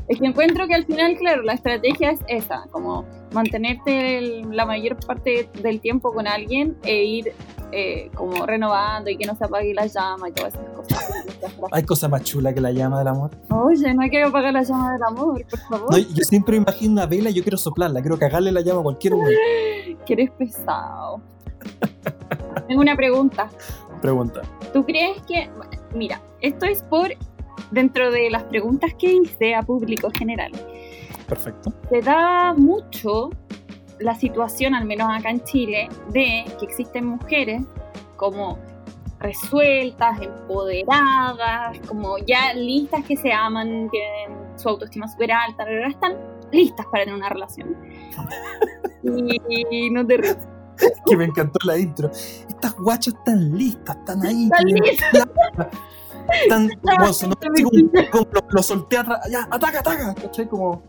Es que encuentro que al final, claro, la estrategia es esa, como mantenerte el- la mayor parte del tiempo con alguien e ir eh, como renovando y que no se apague la llama y todas esas cosas. *laughs* Hay cosa más chula que la llama del amor. Oye, no hay que apagar la llama del amor, por favor. No, yo siempre imagino una vela y yo quiero soplarla, quiero cagarle la llama a cualquier güey. Que eres pesado. Tengo una pregunta. Pregunta. ¿Tú crees que, mira, esto es por dentro de las preguntas que hice a público general? Perfecto. Se da mucho la situación, al menos acá en Chile, de que existen mujeres como resueltas, empoderadas, como ya listas que se aman, tienen su autoestima súper alta, están listas para tener una relación. *laughs* Y, no te ríes. *laughs* Que me encantó la intro. Estas guachas están listas, están ahí. Están listas. Están como, sonó así como, como lo, lo solté atrás. Ya, ataca, ataca. ¿Cachai? Como.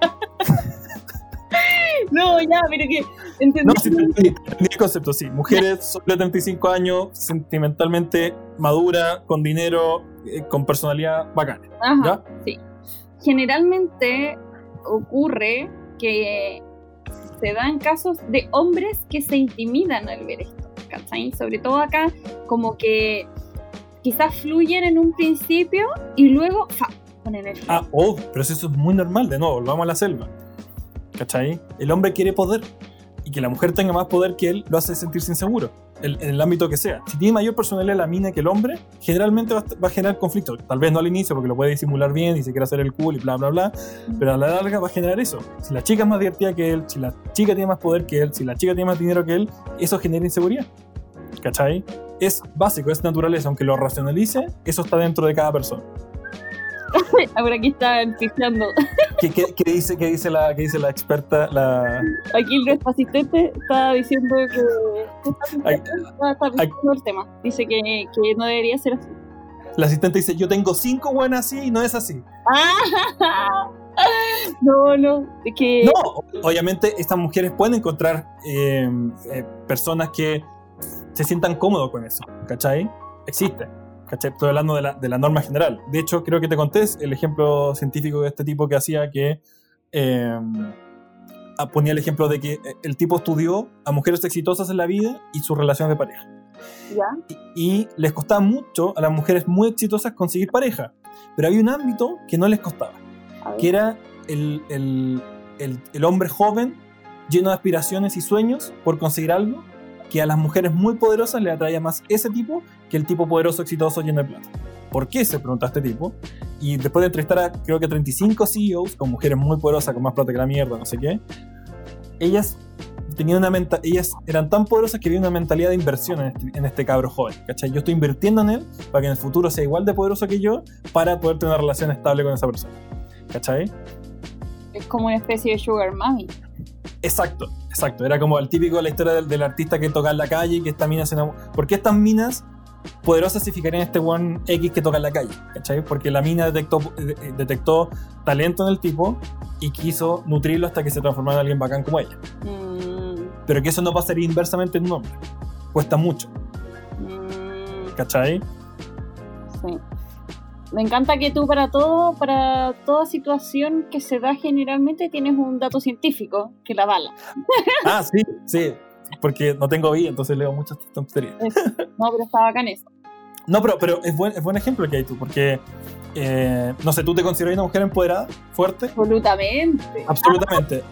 *laughs* No, ya, pero que entendí. No, sí, entendí, el concepto, sí. Mujeres sobre 35 años, sentimentalmente madura, con dinero, eh, con personalidad bacana. Ajá. ¿Ya? generalmente ocurre que se dan casos de hombres que se intimidan al ver esto, ¿cachai? Sobre todo acá, como que quizás fluyen en un principio y luego ¡fa! ponen el Ah, oh, pero eso es muy normal, de nuevo, volvamos a la selva. ¿Cachai? El hombre quiere poder y que la mujer tenga más poder que él lo hace sentirse inseguro, el- en el ámbito que sea. Si tiene mayor personalidad la mina que el hombre, generalmente va a, va a generar conflicto. Tal vez no al inicio porque lo puede disimular bien y se quiere hacer el cool y bla, bla, bla, pero a la larga va a generar eso. Si la chica es más divertida que él, si la chica tiene más poder que él, si la chica tiene más dinero que él, eso genera inseguridad. ¿Cachai? Es básico, es naturaleza, aunque lo racionalice, eso está dentro de cada persona. *laughs* Ahora aquí están pisteando. ¿Qué, qué, qué dice, qué, dice la, qué dice la experta? La... Aquí nuestro asistente está diciendo que Ay, está, está diciendo el tema. Dice que, que no debería ser así. La asistente dice, yo tengo cinco buenas así y no es así. ¡Ah! *laughs* No, no, es que No, obviamente estas mujeres pueden encontrar eh, eh, personas que se sientan cómodos con eso, ¿cachai? Existe, ¿cachai? Estoy hablando de la, de la norma general. De hecho, creo que te conté el ejemplo científico de este tipo que hacía que eh, ah, ponía el ejemplo de que eh, el tipo estudió a mujeres exitosas en la vida y sus relaciones de pareja. ya. y, y les costaba mucho a las mujeres muy exitosas conseguir pareja. Pero había un ámbito que no les costaba, que era el, el- el- el hombre joven lleno de aspiraciones y sueños por conseguir algo que a las mujeres muy poderosas le atraía más ese tipo que el tipo poderoso, exitoso, lleno de plata. ¿Por qué? Se pregunta este tipo. Y después de entrevistar a creo que 35 CEOs con mujeres muy poderosas, con más plata que la mierda, no sé qué, ellas tenían una ellas eran tan poderosas que había una mentalidad de inversión en este, en este cabro joven. Yo estoy invirtiendo en él para que en el futuro sea igual de poderoso que yo para poder tener una relación estable con esa persona. ¿Cachai? Es como una especie de sugar mommy. Exacto, exacto. Era como el típico de la historia del, del artista que toca en la calle y que esta mina se enamora. ¿Por qué estas minas poderosas se fijarían en este one X que toca en la calle? ¿Cachai? Porque la mina detectó, de- eh, detectó talento en el tipo y quiso nutrirlo hasta que se transformara en alguien bacán como ella. Mm, Pero que eso no pasaría inversamente en un hombre. Cuesta mucho, mm, ¿cachai? sí. Me encanta que tú para todo, para toda situación que se da generalmente tienes un dato científico que la avala. *laughs* Ah, sí, sí. Porque no tengo vida, entonces leo muchas tonterías. No, pero está bacán eso. No, pero, pero es, buen, es buen ejemplo que hay tú, porque, eh, no sé, ¿tú te consideras una mujer empoderada, fuerte? Absolutamente. Absolutamente.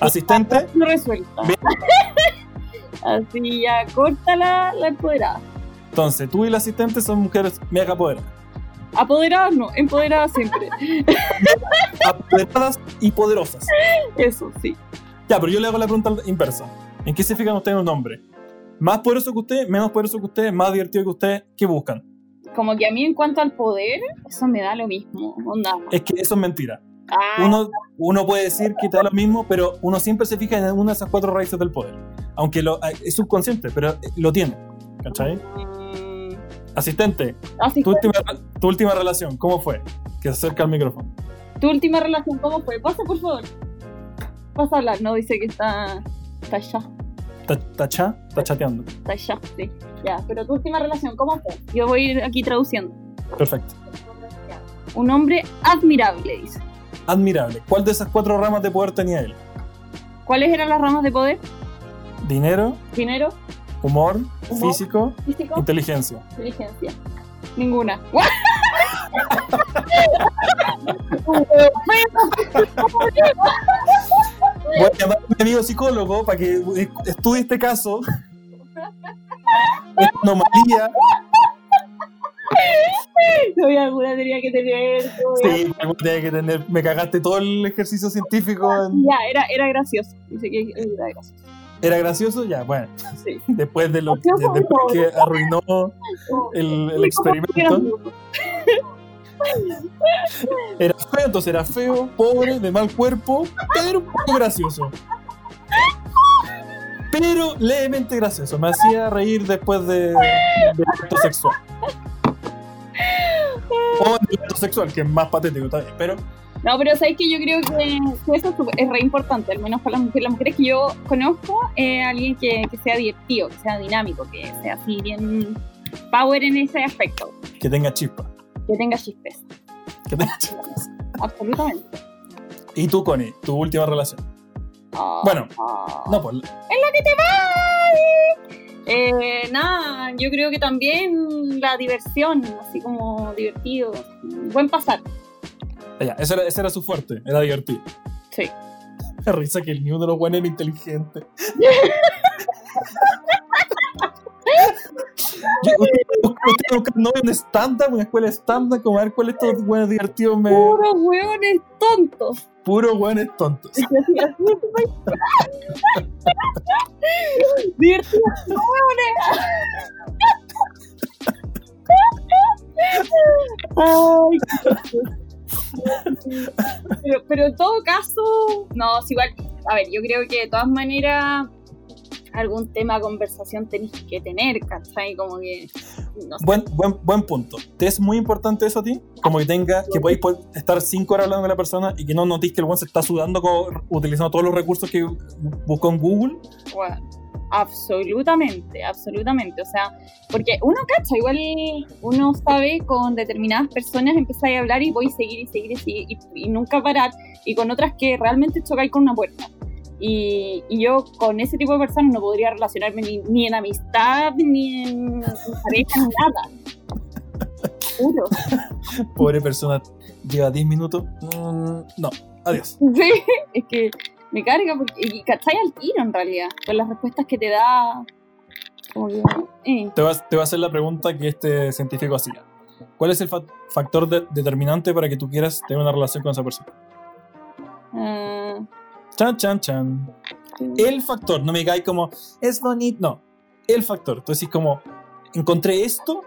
Asistente, No resuelta. Bien. *laughs* Así ya corta la, la empoderada. entonces tú y la asistente son mujeres mega apoderadas. Apoderadas no, empoderadas siempre. Apoderadas y poderosas. Eso, sí. Ya, pero yo le hago la pregunta inversa. ¿En qué se fijan ustedes en un hombre? más poderoso que usted, menos poderoso que usted, más divertido que usted, ¿qué buscan? Como que a mí en cuanto al poder, eso me da lo mismo. Onda. Es que eso es mentira. Ah, Uno, uno puede decir que te da lo mismo, pero uno siempre se fija en una de esas cuatro raíces del poder. Aunque lo, es subconsciente, pero eh, lo tiene. ¿Cachai? mm, Asistente, tu última, tu última relación, ¿cómo fue? Que se acerca al micrófono. ¿Tu última relación cómo fue? Pasa, por favor. Pasa a hablar, no dice que está, está allá. ¿Está, cha? ¿Está chateando? Está allá, sí. Ya, pero tu última relación, ¿cómo fue? Yo voy a ir aquí traduciendo. Perfecto. Un hombre admirable, dice. Admirable. ¿Cuál de esas cuatro ramas de poder tenía él? ¿Cuáles eran las ramas de poder? Dinero, Dinero, humor, Humor. físico, físico, inteligencia. inteligencia. Ninguna. *laughs* *laughs* Voy a llamar a mi amigo psicólogo para que estudie este caso. Esta anomalía. No, y alguna tenía que tener. Sí, algo tenía que tener. Me cagaste todo el ejercicio científico. en- Ya, era, era gracioso. Dice que era gracioso. ¿Era gracioso? Ya, bueno. Sí. *laughs* Después de lo de- después que arruinó *laughs* el, el experimento. *laughs* Era feo, entonces era feo, pobre, de mal cuerpo, pero un poco gracioso. Pero levemente gracioso. Me hacía reír después de, del acto sexual. O del acto sexual, que es más patético también. Pero No, pero sabes que yo creo que, que eso es es re importante, al menos para las mujeres. Las mujeres que yo conozco, eh, alguien que, que sea divertido, que sea dinámico, que sea así bien power en ese aspecto, que tenga chispa. que tenga chispes. Que tenga *laughs* chispas. Absolutamente. Y tú, Connie, tu última relación. Ah, Bueno, ah. no, pues Eh, nada, yo creo que también la diversión, así como divertido, buen pasar. Ya, ese era, ese era su fuerte, era divertido. Sí. Me risa que el ni uno de los buenos era inteligente. Yo- Usted usted busca novio en estándar, una escuela estándar, como a ver cuál es estos buenos divertidos, me... Puros hueones tontos. Puros buenos tontos. *laughs* Divertido, hueones. *laughs* Ay, qué pero, pero en todo caso, no, es igual. A ver, yo creo que de todas maneras algún tema de conversación tenéis que tener, ¿cachai? Como que, no sé. Buen, buen, buen punto. ¿Te es muy importante eso a ti? Como que tenga, que podáis estar cinco horas hablando con la persona y que no notéis que el buen se está sudando co- utilizando todos los recursos que buscó en Google. Bueno, absolutamente, absolutamente. O sea, porque uno cacha, igual uno sabe con determinadas personas empezáis a hablar y voy a seguir y seguir y seguir y, y nunca parar. Y con otras que realmente chocáis con una puerta. Y, y yo con ese tipo de personas no podría relacionarme ni, ni en amistad, ni en, en pareja, ni nada. Juro. Pobre persona, lleva 10 minutos. Mm, no, adiós. Sí, es que me carga porque, y cachai al tiro en realidad, con las respuestas que te da. Como que, eh. Te voy, a, te voy a hacer la pregunta que este científico hacía. ¿Cuál es el fa- factor de- determinante para que tú quieras tener una relación con esa persona? Ah, Chan, chan, chan. El factor, no me cae como, es bonito. No, el factor. Tú decís como, encontré esto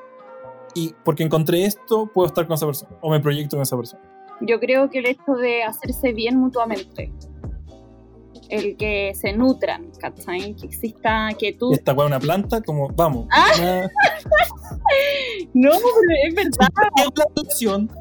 y porque encontré esto puedo estar con esa persona o me proyecto con esa persona. Yo creo que el hecho de hacerse bien mutuamente, el que se nutran, ¿cachai? Que exista, que tú... Esta es una planta, como, vamos. Ah. una- No, pero es verdad. ¿Qué es *laughs* la opción?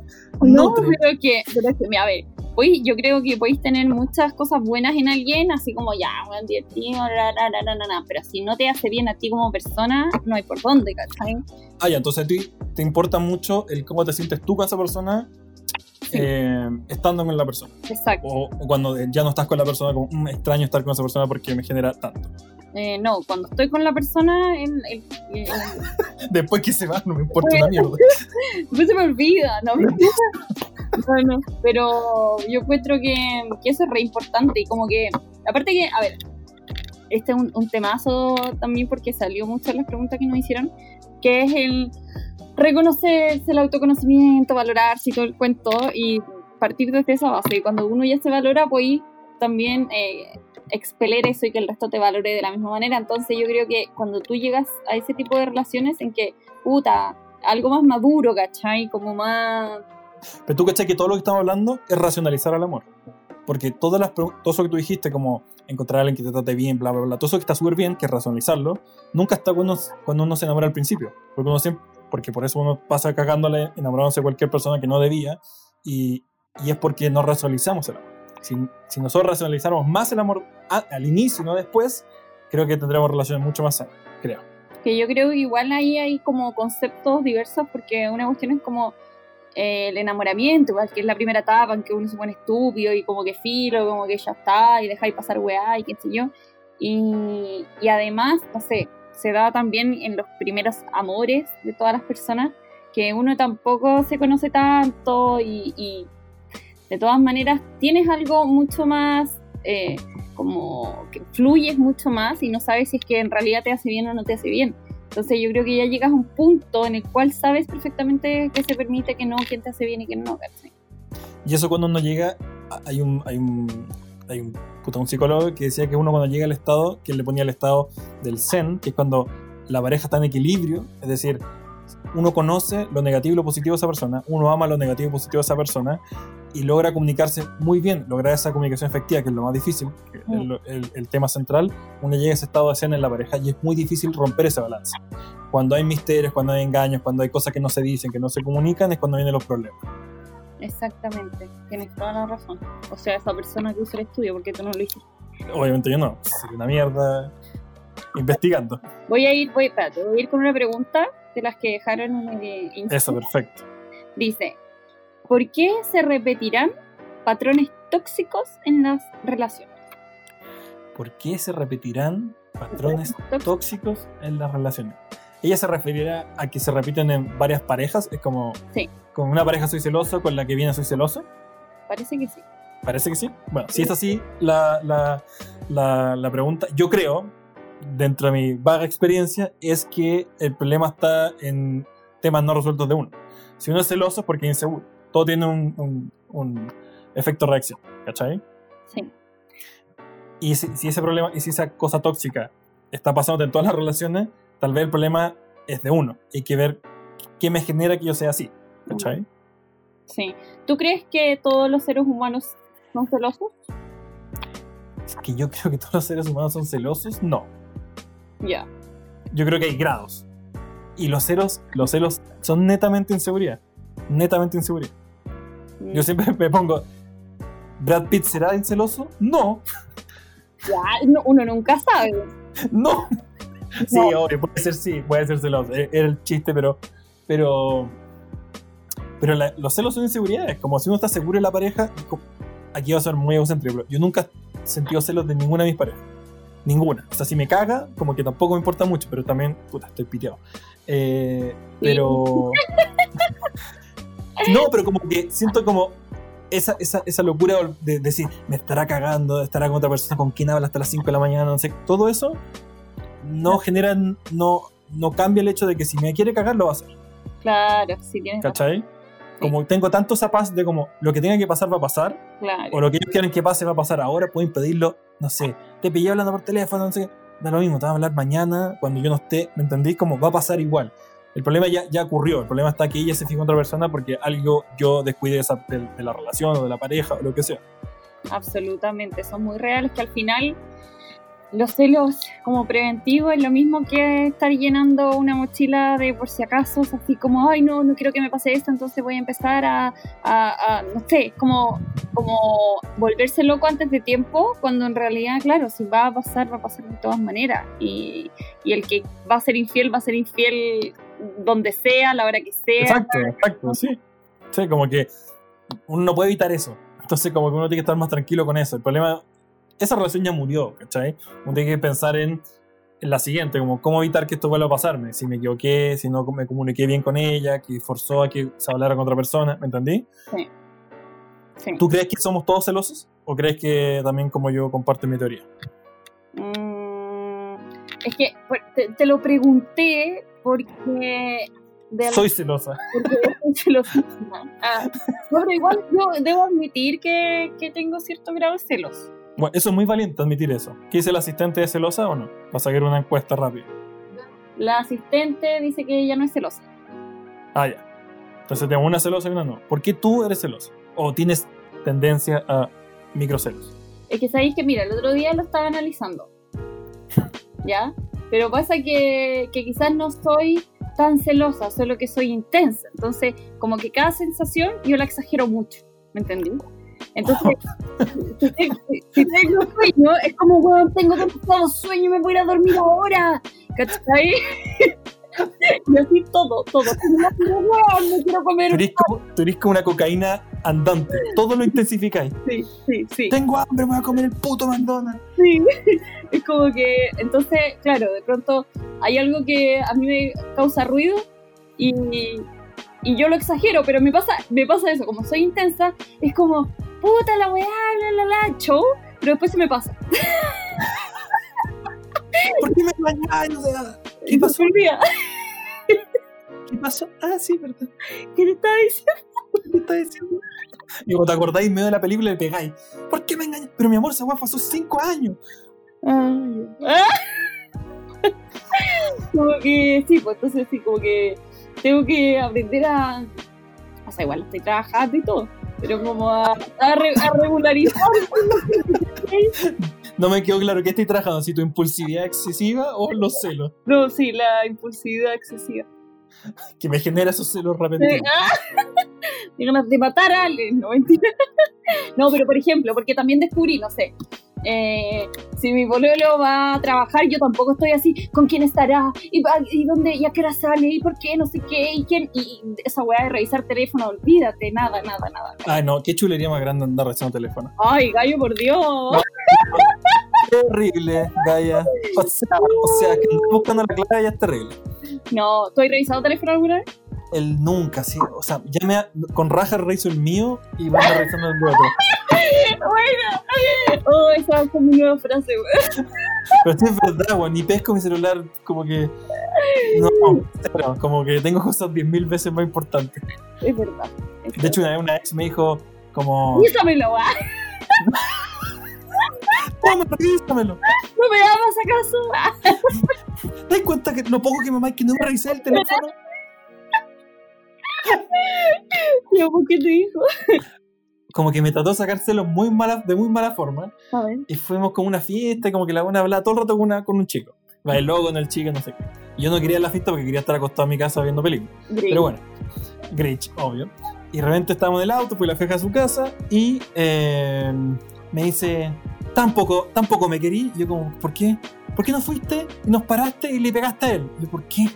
No, pero que, pero que, a ver, pues, yo creo que podéis tener muchas cosas buenas en alguien, así como ya, buen divertido, la, la, la, la, la, la, pero si no te hace bien a ti como persona, no hay por dónde, ¿cachai? Ah, ya, entonces a ti te importa mucho el cómo te sientes tú con esa persona Sí. eh, estando con la persona. Exacto. O, o cuando ya no estás con la persona, como "Mm, extraño estar con esa persona porque me genera tanto. Eh, no, cuando estoy con la persona, el, el- el- *laughs* Después que se va, no me importa una mierda. *laughs* Después se me olvida, ¿no? no, no, pero yo encuentro que, que eso es re importante y como que, aparte que, a ver, este es un, un temazo también porque salió mucho en las preguntas que nos hicieron, que es el reconocerse, el autoconocimiento, valorarse y todo el cuento y partir desde esa base. Y cuando uno ya se valora, pues también eh, expeler eso y que el resto te valore de la misma manera. Entonces yo creo que cuando tú llegas a ese tipo de relaciones en que, puta, algo más maduro, ¿cachai? Como más... Pero tú, ¿cachai? Que todo lo que estamos hablando es racionalizar al amor. Porque todas las, todo eso que tú dijiste, como encontrar a alguien que te trate bien, bla, bla, bla, todo eso que está súper bien, que es racionalizarlo, nunca está cuando, cuando uno se enamora al principio. Porque, uno siempre, porque por eso uno pasa cagándole, enamorándose de cualquier persona que no debía, y, y es porque no racionalizamos el amor. Si, si nosotros racionalizáramos más el amor al inicio no después, creo que tendremos relaciones mucho más sanas, creo. Que yo creo que igual ahí hay como conceptos diversos, porque una cuestión es como eh, el enamoramiento, igual que es la primera etapa en que uno se pone estúpido y como que filo, como que ya está, y dejáis pasar weá y qué sé yo. Y, y además, no sé, se da también en los primeros amores de todas las personas, que uno tampoco se conoce tanto y, y de todas maneras tienes algo mucho más, eh, como que fluyes mucho más y no sabes si es que en realidad te hace bien o no te hace bien. Entonces yo creo que ya llegas a un punto en el cual sabes perfectamente qué se permite, que no, quién te hace bien y quién no. Y eso cuando uno llega, hay un, hay un, hay un, puta, un psicólogo que decía que uno cuando llega al estado, que le ponía el estado del zen, que es cuando la pareja está en equilibrio, es decir, uno conoce lo negativo y lo positivo de esa persona, uno ama lo negativo y positivo de esa persona y logra comunicarse muy bien, lograr esa comunicación efectiva, que es lo más difícil, mm. el, el, tema central, uno llega a ese estado de escena en la pareja y es muy difícil romper ese balance. Cuando hay misterios, cuando hay engaños, cuando hay cosas que no se dicen, que no se comunican, es cuando vienen los problemas. Exactamente, tienes toda la razón. O sea, esa persona que usa el estudio, porque tú no lo hiciste? Obviamente yo no, sería una mierda investigando. Voy a ir, voy, espérate, voy a ir con una pregunta de las que dejaron en el Eso, perfecto. Dice, ¿por qué se repetirán patrones tóxicos en las relaciones? ¿Por qué se repetirán patrones tóxicos en las relaciones? Ella se referirá a que se repiten en varias parejas, es como sí. Con una pareja soy celoso, con la que viene soy celoso. Parece que sí. Parece que sí. Bueno, si es así, la, la, la, la pregunta, yo creo, dentro de mi vaga experiencia, es que el problema está en temas no resueltos de uno. Si uno es celoso es porque es inseguro. Todo tiene un, un, efecto reacción, ¿cachai? Sí. Y si, ese problema, y si esa cosa tóxica está pasando en todas las relaciones, tal vez el problema es de uno. Hay que ver qué me genera que yo sea así, ¿cachai? Sí. ¿Tú crees que todos los seres humanos son celosos? Es que yo creo que todos los seres humanos son celosos, no. Ya. Yo creo que hay grados. Y los celos, los celos son netamente inseguridad. Netamente inseguridad. Mm. Yo siempre me pongo, ¿Brad Pitt será inceloso? No. Ya, uno nunca sabe. *laughs* No. Sí, obvio, puede ser sí, puede ser celoso. E-, era el chiste, pero. Pero. Pero los celos son inseguridades. Como si uno está seguro en la pareja. Aquí va a ser muy egocéntrico. Yo nunca he sentido celos de ninguna de mis parejas. Ninguna. O sea, si me caga, como que tampoco me importa mucho, pero también, puta, estoy piteado. Eh, pero. *laughs* no, pero como que siento como esa, esa, esa locura de, decir, me estará cagando, estará con otra persona con quien habla hasta las 5 de la mañana, no sé, todo eso no genera, no, no cambia el hecho de que si me quiere cagar, lo va a hacer. Claro, sí tienes. ¿Cachai? Como tengo tanto esa paz de como lo que tenga que pasar va a pasar, claro. o lo que ellos quieren que pase va a pasar ahora, puedo impedirlo, no sé, te pillé hablando por teléfono, no sé, da lo mismo, te van a hablar mañana, cuando yo no esté, ¿me entendí? Como va a pasar igual. El problema ya, ya ocurrió, el problema está que ella se fijó en otra persona porque algo yo descuide esa, de, de la relación o de la pareja o lo que sea. Absolutamente, son muy reales que al final los celos como preventivo es lo mismo que estar llenando una mochila de por si acaso, así como, ay, no, no quiero que me pase esto, entonces voy a empezar a, a, no sé, como, como volverse loco antes de tiempo, cuando en realidad, claro, si va a pasar, va a pasar de todas maneras. Y, y el que va a ser infiel, va a ser infiel donde sea, a la hora que sea. Exacto, exacto, sí. Sí, como que uno no puede evitar eso. Entonces, como que uno tiene que estar más tranquilo con eso. El problema esa relación ya murió, ¿cachai? Uno tiene que pensar en, la siguiente, como cómo evitar que esto vuelva a pasarme, si me equivoqué, si no me comuniqué bien con ella, que forzó a que se hablara con otra persona, ¿me entendí? Sí. sí. ¿Tú crees que somos todos celosos? ¿O crees que también como yo comparto mi teoría? Mm, es que pues, te, lo pregunté porque soy celosa. Porque soy celosa. *laughs* Ah, pero igual yo debo admitir que, que tengo cierto grado de celos Bueno, eso es muy valiente admitir eso. ¿Qué dice el asistente de celosa o no? Va a sacar una encuesta rápida. La asistente dice que ella no es celosa. Ah, ya. Entonces tengo una celosa y una no. ¿Por qué tú eres celosa? ¿O tienes tendencia a microcelos? Es que sabéis que, mira, el otro día lo estaba analizando. *laughs* ¿Ya? Pero pasa que, que quizás no soy tan celosa, solo que soy intensa. Entonces, como que cada sensación yo la exagero mucho. ¿Me entendí? Entonces, si, te- si tengo sueño, es como, weón, tengo demasiado sueño, me voy a ir a dormir ahora. ¿Cachai? *laughs* Y así todo, todo. Weón, me quiero comer Tú un eres como, tú eres como una cocaína andante. Todo lo intensificáis. Sí, sí, sí. Tengo hambre, me voy a comer el puto McDonald's. Sí, *laughs* es como que, entonces, claro, de pronto hay algo que a mí me causa ruido y, y yo lo exagero, pero me pasa, me pasa eso, como soy intensa, es como, puta la weá, la la la, show, pero después se me pasa. ¿Por qué me engañáis? O sea, ¿Qué pasó? ¿Qué pasó? Ah, sí, verdad. ¿Qué te estaba diciendo? ¿Qué está diciendo? Y cuando te acordáis en medio de la película le pegáis. ¿Por qué me engañas? Pero mi amor, esa weá pasó cinco años. Ay, ah. como que, sí, pues entonces sí, como que tengo que aprender a, o sea, igual estoy trabajando y todo, pero como a, a, re- a regularizar. No me quedó claro que estoy trabajando, si tu impulsividad excesiva o los celos, No, sí, la impulsividad excesiva. que me genera esos celos repentinos. ah, *laughs* de ganas de matar a alguien, no mentira. No, pero por ejemplo, porque también descubrí, no sé, eh, si mi pololo va a trabajar, yo tampoco estoy así, ¿con quién estará? ¿Y, dónde? ¿Y a qué hora sale? ¿Y por qué? No sé qué, ¿y quién? Y, esa weá de revisar teléfono, olvídate, nada, nada, nada. Ah, no, qué chulería más grande andar revisando teléfono. Ay, gallo, por Dios. Qué horrible, Gaia. O sea, o sea, que andar buscando la clave ya es terrible. No, ¿tú has revisado teléfono alguna vez? El nunca, sí. O sea, ya me ha- con raja reviso el mío y van a revisando el otro. Bueno, oh, esa fue mi nueva frase, weón. Pero sí es verdad, weón. Ni pesco mi celular, como que. No, cero, como que tengo cosas 10.000 veces más importantes. Es verdad. es De hecho, una vez una ex me dijo, como. Revísamelo, ah. Toma, revísamelo. ¿No me amas acaso? ¿Te das cuenta que lo poco que me que no me revisé el teléfono? ¿por qué te dijo? Como que me trató de sacárselo muy mala, de muy mala forma. A ver. Y fuimos con una fiesta, como que la buena hablaba todo el rato con, una, con un chico. Bailó con el chico, no sé qué. Y yo no quería la fiesta porque quería estar acostado en mi casa viendo películas. Pero bueno, Grinch, obvio. Y de repente estábamos en el auto, fui la feja a su casa y eh, me dice, tampoco, tampoco me querí. Y yo como, ¿por qué? ¿Por qué no fuiste y nos paraste y le pegaste a él? Y yo, ¿por qué?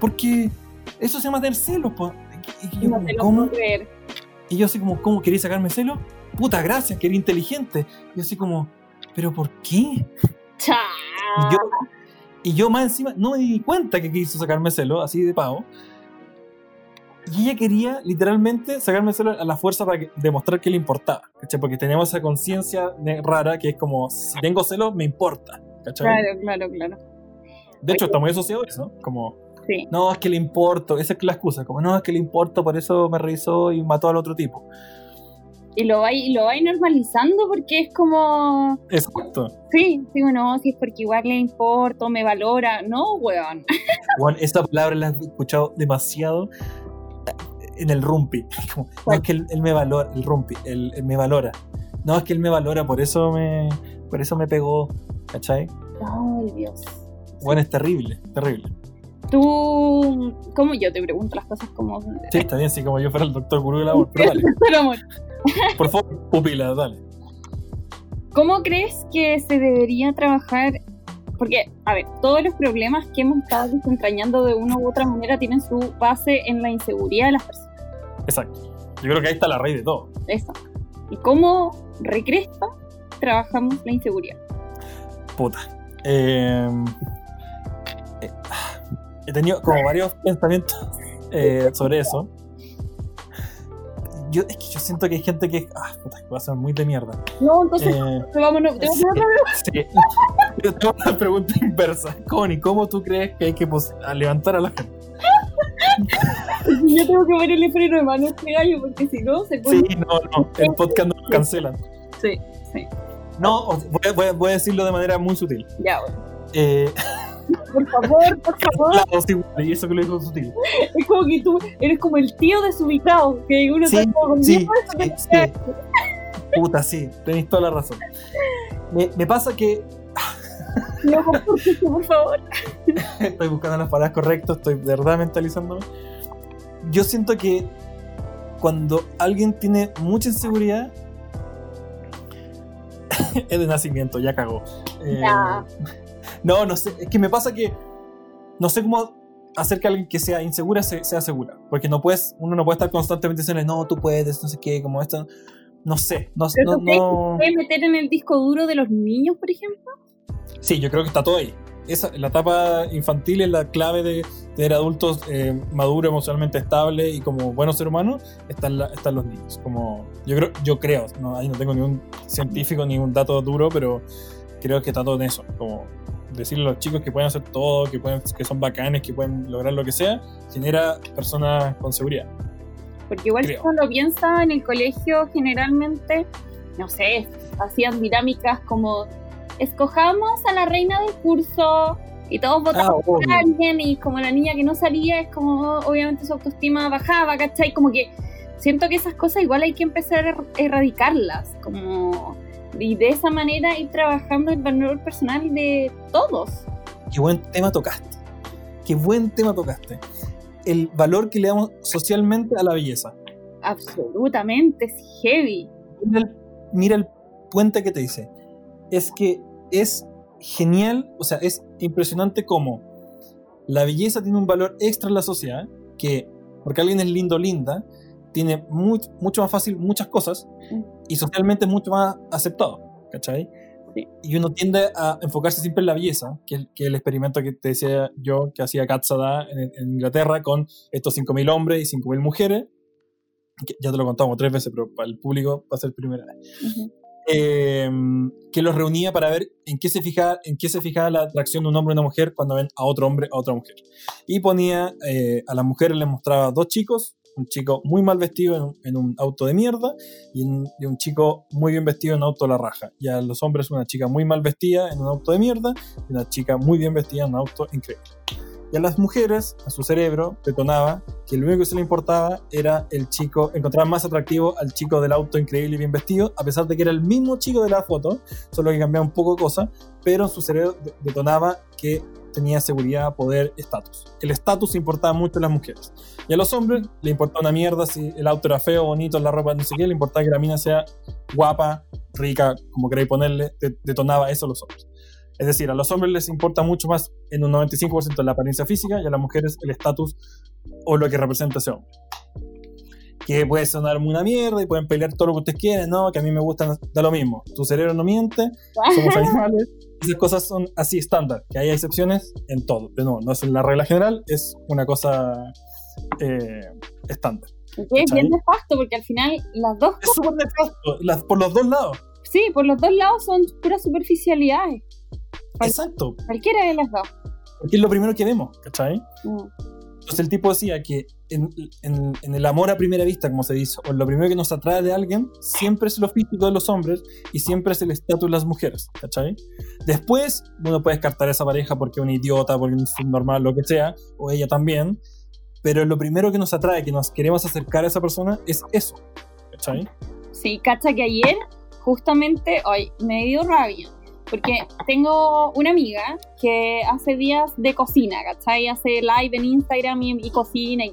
Porque eso se llama tener celos, po. Y yo No como, te lo ¿cómo? puedo creer. Y yo así como, ¿cómo queréis sacarme celos? Puta, gracias, que eres inteligente. Y yo así como, ¿pero por qué? Y yo, y yo más encima no me di cuenta que quiso sacarme celo, así de pavo. Y ella quería literalmente sacarme celo a la fuerza para que- demostrar que le importaba. ¿cachai? Porque tenemos esa conciencia rara que es como, si tengo celos, me importa. ¿cachai? Claro, claro, claro. De hecho, está muy asociado a eso. Como, Sí. no, es que le importo. Esa es la excusa. Como, no, es que le importo, por eso me revisó y mató al otro tipo. Y lo vais y lo vais normalizando porque es como. Exacto. Sí, sí o no, si es porque igual le importo, me valora. No, weón. *laughs* Juan, esa palabra la he escuchado demasiado en el rumpi. *laughs* Como, no es que él, él me valora, el rumpi, él, él me valora. No es que él me valora, por eso me, por eso me pegó, ¿cachai? Ay, Dios. Bueno, es terrible, terrible. Tú. ¿Cómo yo te pregunto las cosas como. Sí, está bien, así como yo fuera el doctor gurú del amor, pero *laughs* dale, por favor, pupila, dale. ¿Cómo crees que se debería trabajar? Porque, a ver, todos los problemas que hemos estado desentrañando de una u otra manera tienen su base en la inseguridad de las personas. Exacto. Yo creo que ahí está la raíz de todo. Eso. ¿Y cómo recresta trabajamos la inseguridad? Puta. Eh, he tenido como varios pensamientos eh, sobre eso. Yo, es que yo siento que hay gente que. Ah, puta, que va a ser muy de mierda. No, entonces, Eh, vámonos. sí, sí. Yo tengo una pregunta inversa. Connie, ¿cómo tú crees que hay que a levantar a la gente? *laughs* Yo tengo que ponerle freno de mano a este gallo porque si no se Sí, pone. no, no. El podcast no lo cancelan. Sí, sí. No, voy, voy a decirlo de manera muy sutil. Ya, bueno. Eh, *laughs* Por favor, por favor. claro, sí, y eso que lo dijo sutil. Es como que tú eres como el tío desubicado. Que uno Sí, está como con sí, sí, sí. Puta, sí, tenéis toda la razón. Me, me pasa que No, por favor, *laughs* estoy buscando las palabras correctas, estoy de verdad mentalizándome. Yo siento que cuando alguien tiene mucha inseguridad, *laughs* es de nacimiento, ya cagó. Eh, Ya. No, no sé, es que me pasa que no sé cómo hacer que alguien que sea insegura se- sea segura, porque no puedes, uno no puede estar constantemente diciendo, no, tú puedes, no sé qué, como esto. No sé, no, Pero no, no- ¿Puedes meter en el disco duro de los niños, por ejemplo? Sí, yo creo que está todo ahí. Esa, la etapa infantil es la clave de tener adultos eh, maduros, emocionalmente estables y como buenos seres humanos, están, la- están los niños. Como, yo creo, yo creo no, ahí no tengo ningún científico, ningún dato duro, pero creo que está todo en eso. Como decirle a los chicos que pueden hacer todo, que, pueden, que son bacanes, que pueden lograr lo que sea, genera personas con seguridad. Porque igual Creo. lo piensa en el colegio, generalmente, no sé, hacían dinámicas como escojamos a la reina del curso y todos votamos Ah, por alguien y como la niña que no salía es como obviamente su autoestima bajaba, ¿cachai? Como que siento que esas cosas igual hay que empezar a er- erradicarlas, como y de esa manera ir trabajando el valor personal de todos. Qué buen tema tocaste. Qué buen tema tocaste. El valor que le damos socialmente a la belleza. Absolutamente, es heavy. mira el, mira el puente que te dice. Es que es genial, o sea, es impresionante cómo la belleza tiene un valor extra en la sociedad, que porque alguien es lindo linda, tiene muy- mucho más fácil muchas cosas y socialmente es mucho más aceptado, ¿cachai? Sí. Y uno tiende a enfocarse siempre en la belleza, que, que el experimento que te decía yo, que hacía Katsada en, en Inglaterra con estos 5.000 hombres y 5.000 mujeres, que ya te lo contamos tres veces, pero para el público va a ser primera vez Ujú. eh, que los reunía para ver en qué se fijaba, en qué se fijaba la atracción de un hombre y una mujer cuando ven a otro hombre a otra mujer. Y ponía eh, a las mujeres les mostraba dos chicos, un chico muy mal vestido en un, en un auto de mierda y un, y un chico muy bien vestido en un auto de la raja. Y a los hombres una chica muy mal vestida en un auto de mierda y una chica muy bien vestida en un auto increíble. Y a las mujeres, a su cerebro, detonaba que lo único que se le importaba era el chico, encontrar más atractivo al chico del auto increíble y bien vestido, a pesar de que era el mismo chico de la foto, solo que cambiaba un poco de cosa, pero en su cerebro de- detonaba que tenía seguridad, poder, estatus. El estatus importaba mucho a las mujeres. Y a los hombres le importaba una mierda si el auto era feo, bonito, la ropa no sé qué, le importaba que la mina sea guapa, rica, como queréis ponerle, de- detonaba eso a los hombres. Es decir, a los hombres les importa mucho más en un 95% la apariencia física y a las mujeres el estatus o lo que representa ese hombre. Que puede sonar una mierda y pueden pelear todo lo que ustedes quieren, no, que a mí me gustan, da lo mismo. Tu cerebro no miente, somos *laughs* animales. Esas cosas son así estándar, que hay excepciones en todo. Pero no, no es la regla general, es una cosa eh, estándar. Que es bien nefasto porque al final las dos Es súper nefasto, las- por los dos lados. Sí, por los dos lados son puras superficialidades. Exacto, Cualquiera de las dos. porque es lo primero que vemos, ¿cachai? Mm. Entonces el tipo decía que en, en- en el amor a primera vista, como se dice, o lo primero que nos atrae de alguien, siempre es lo físico de los hombres y siempre es el estatus de las mujeres, ¿cachai? Después uno puede descartar a esa pareja porque es un idiota, porque es normal, lo que sea, o ella también, pero lo primero que nos atrae, que nos queremos acercar a esa persona, es eso, ¿cachai? Sí, cacha que ayer, justamente, hoy me dio rabia. Porque tengo una amiga que hace días de cocina, ¿cachai? Hace live en Instagram y, y cocina y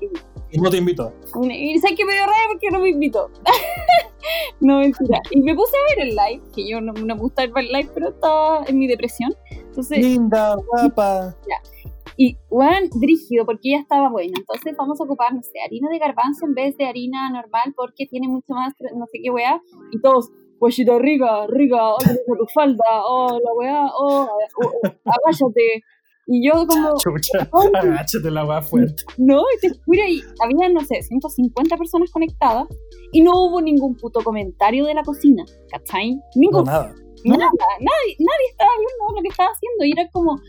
Y no te invito. Y sabes que me dio rabia porque no me invitó. *laughs* no, mentira. Y me puse a ver el live, que yo no, no me gusta ver el live, pero estaba en mi depresión. Entonces, Linda, guapa. y Juan, brígido, porque ella estaba buena. Entonces vamos a ocupar, no sé, harina de garbanzo en vez de harina normal porque tiene mucho más, no sé qué weá. Y todos, guayita rica, rica, oh, tu falda, oh, la weá, oh, agáchate. Y yo como, *laughs* Chucha, agáchate la weá fuerte. no, y te juro, y había, no sé, 150 personas conectadas y no hubo ningún puto comentario de la cocina, ¿cachai? No, Ningún, nada. nada, nadie, nadie estaba viendo lo que estaba haciendo y era como,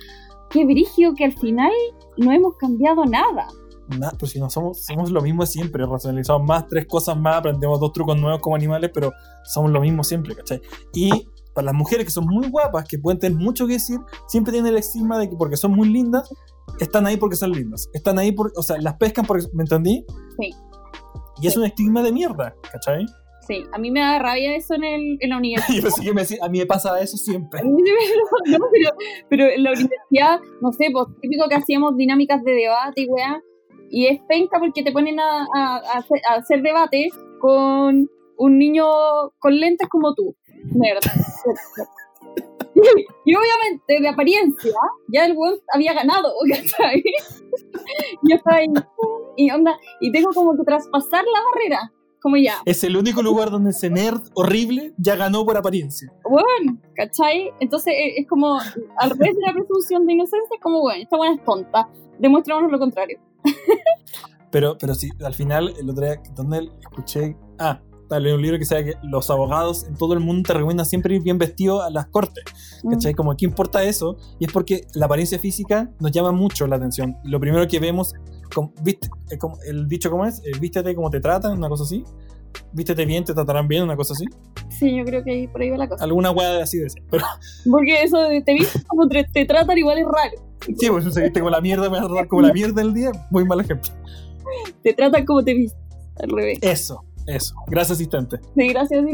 qué brigio que al final no hemos cambiado nada. Nah, pues si no somos, somos lo mismo siempre, racionalizamos más, tres cosas más, aprendemos dos trucos nuevos como animales, pero somos lo mismo siempre, ¿cachai? Y para las mujeres que son muy guapas, que pueden tener mucho que decir, siempre tienen el estigma de que porque son muy lindas, están ahí porque son lindas. Están ahí porque, o sea, las pescan porque, ¿me entendí? Sí. Y es un estigma de mierda, ¿cachai? Sí, a mí me da rabia eso en, el, en la universidad. *laughs* Y pensé que me decía, a mí me pasa eso siempre. *laughs* Sí no, pero, pero en la universidad, no sé, pues típico que hacíamos dinámicas de debate y weá, y es penca porque te ponen a, a- a hacer, a hacer debates con un niño con lentes como tú. *laughs* Y, obviamente, de apariencia, ya el weón había ganado, *laughs* ¿cachai? Yo estaba ahí, y onda, y tengo como que traspasar la barrera, como ya, Es el único lugar donde ese nerd horrible ya ganó por apariencia. bueno, ¿cachai? Entonces eh, es como, al revés de la presunción de inocencia, es como, bueno, esta buena es tonta, demuéstranos lo contrario. *laughs* Pero, pero sí, al final, el otro día, donde escuché. Ah, leí un libro que decía que los abogados en todo el mundo te recomiendan siempre ir bien vestido a las cortes. ¿Cachai? Como, ¿qué importa eso? Y es porque la apariencia física nos llama mucho la atención. Lo primero que vemos, como, ¿viste? Es como- el dicho, ¿cómo es? Eh, Vístete como te tratan, una cosa así. Vístete bien, te tratarán bien, una cosa así. Sí, yo creo que ahí por ahí va la cosa. Alguna weá así de ese. Pero Porque eso de te viste como te, te tratan igual es raro. sí, pues si viste como la mierda, me vas a tratar como la mierda del día. Muy mal ejemplo. Te tratan como te viste, al revés. Eso, eso. Gracias, asistente. Sí, gracias.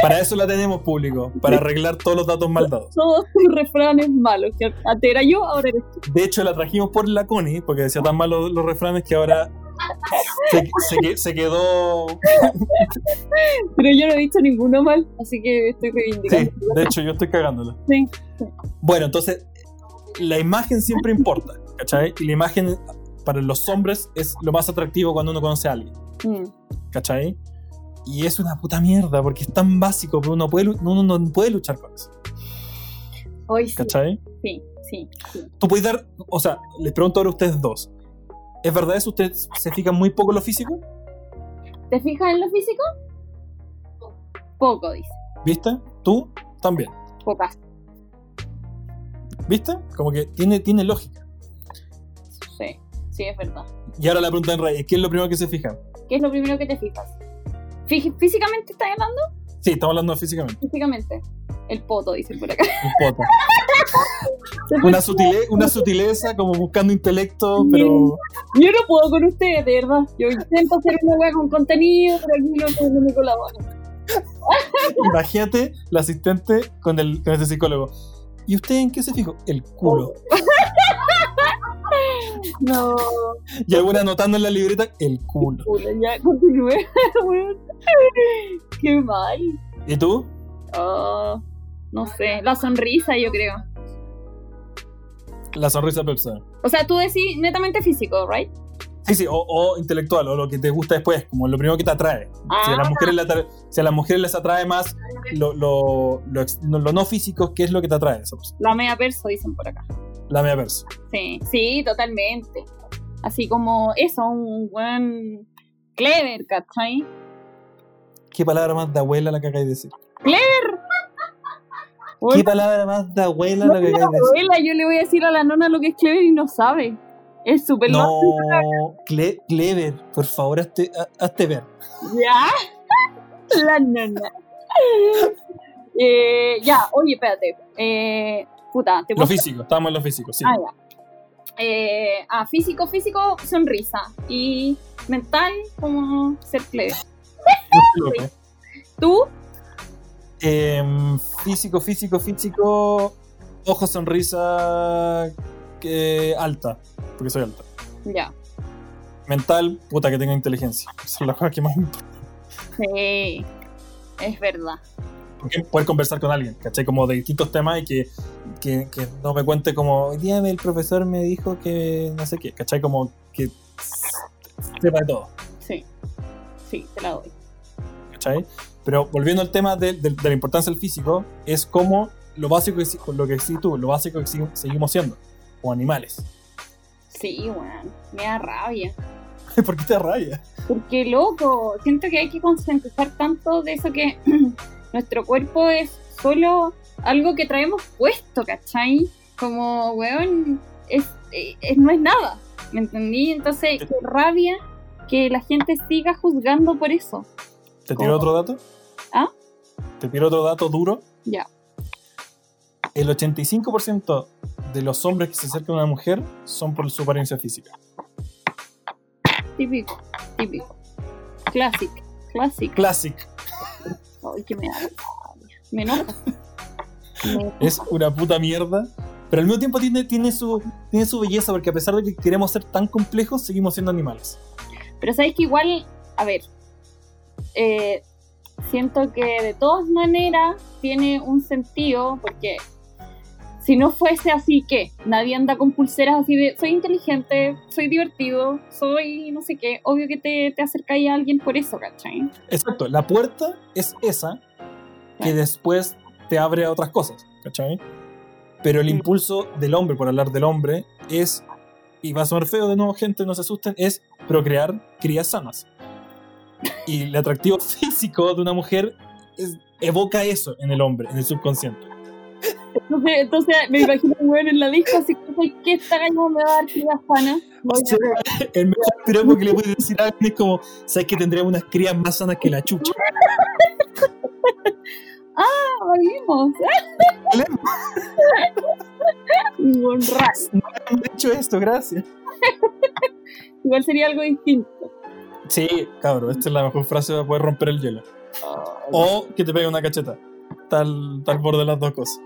Para eso la tenemos público, para arreglar todos los datos mal dados. *laughs* Todos tus refranes malos. Que antes era yo, ahora eres tú. De hecho, la trajimos por la Connie, porque decía tan mal los, refranes que ahora se, se se quedó. *laughs* Pero yo no he dicho ninguno mal, así que estoy Sí, reivindicando. de hecho, yo estoy cagándola. Sí. Bueno, entonces, la imagen siempre importa, ¿cachai? Y la imagen para los hombres es lo más atractivo cuando uno conoce a alguien, Mm. ¿cachai? Y es una puta mierda, porque es tan básico, pero uno, puede, uno no puede luchar con eso, Hoy sí, ¿cachai? sí, sí, sí. Tú puedes dar, o sea, les pregunto ahora a ustedes dos. ¿Es verdad eso? ¿Ustedes se fijan muy poco en lo físico? ¿Te fijas en lo físico? Poco, dice. ¿Viste? ¿Tú? También. Pocas. ¿Viste? Como que tiene, tiene lógica. Sí, sí, es verdad. Y ahora la pregunta en Reyes, ¿qué es lo primero que se fijan? ¿Qué es lo primero que te fijas? Fí- ¿Físicamente estás hablando? Sí, estamos hablando físicamente. Físicamente. El poto, dicen por acá. Un poto. *laughs* Una, sutile- una sutileza, como buscando intelecto, pero. Yo no puedo con ustedes, de verdad. Yo intento hacer una wea con contenido, pero aquí no, no me colaboran. *laughs* Imagínate la asistente con el, con ese psicólogo. ¿Y usted en qué se fijó? El culo. *laughs* No, Y alguna anotando en la libreta, el culo. culo, ya continúe. *laughs* Qué mal. ¿Y tú? Oh, no sé, la sonrisa, yo creo. La sonrisa pepsa. O sea, tú decís netamente físico, ¿right? Sí, sí, o, o intelectual, o lo que te gusta después, como lo primero que te atrae. Si, a las Ah. mujeres le atra- si a las mujeres les atrae más lo, lo, no, lo no físico, ¿qué es lo que te atrae? Persona? La media perso, dicen por acá. La media versa. Sí, sí, totalmente. Así como eso, un buen clever, ¿cachai? ¿Qué palabra más de abuela la que acabas de decir? ¡Clever! ¿Qué palabra más de abuela la que acabas de decir? Abuela, yo le voy a decir a la nona lo que es clever y no sabe. Es súper No. Cle- Clever, por favor, hazte, ha- hazte ver. ¿Ya? *laughs* La nona. Eh, ya, oye, espérate. Eh, puta, te Lo físico, estamos en lo físico, sí. Ah, ya. Eh, ah, físico, físico, sonrisa. Y mental, como ser clever. *laughs* ¿Tú? Em, físico, físico, físico. Ojo, sonrisa que alta, porque soy alta. Ya. Mental, puta que tenga inteligencia. *laughs* Esa es la cosa que más me importa. Sí, es verdad. Porque Poder conversar con alguien, ¿cachai? Como de distintos temas y que, que, que no me cuente como, hoy día el profesor me dijo que no sé qué, ¿cachai? Como que sepa de todo. Sí. Sí, te la doy. ¿cachai? Pero volviendo al tema de, de- de la importancia del físico, es como lo básico que, lo que sí tú, lo básico que seguimos siendo, como animales. Sí, weón. Me da rabia. *laughs* ¿Por qué te raya? Porque, loco, siento que hay que concientizar tanto de eso que *clears throat* nuestro cuerpo es solo algo que traemos puesto, ¿cachai? Como, weón, es, es- no es nada, ¿me entendí? Entonces, qué rabia que la gente siga juzgando por eso. ¿Te tiro ¿Cómo? otro dato? ¿Ah? te tiro otro dato duro. Ya. El 85% de los hombres que se acercan a una mujer son por su apariencia física. Típico, típico. Classic, classic. Classic. Ay, que me da. Me enoja. *laughs* Es una puta mierda. Pero al mismo tiempo tiene, tiene, su, tiene su belleza, porque a pesar de que queremos ser tan complejos, seguimos siendo animales. Pero sabéis que igual, a ver, eh, siento que de todas maneras tiene un sentido, porque si no fuese así, ¿qué? Nadie anda con pulseras así de, soy inteligente, soy divertido, soy no sé qué, obvio que te, te acercáis a alguien por eso, ¿cachai? Exacto, la puerta es esa que después te abre a otras cosas, ¿cachai? Pero el impulso del hombre, por hablar del hombre, es, y va a sonar feo de nuevo, gente, no se asusten, es procrear crías sanas. Y el atractivo *laughs* físico de una mujer es- evoca eso en el hombre, en el subconsciente. Entonces, entonces me imagino un weón en la disco, así que ¿sabes qué? Esta galla me va a dar crías sanas. O sea, el mejor piropo que le puedes decir a alguien es como, sabes que tendríamos unas crías más sanas que la chucha. *laughs* Ah. *laughs* Un buen ras. Han hecho esto, gracias. Igual sería algo distinto. Sí, cabrón, esta es la mejor frase para poder romper el hielo. O que te pegue una cacheta. Tal, tal borde las dos cosas.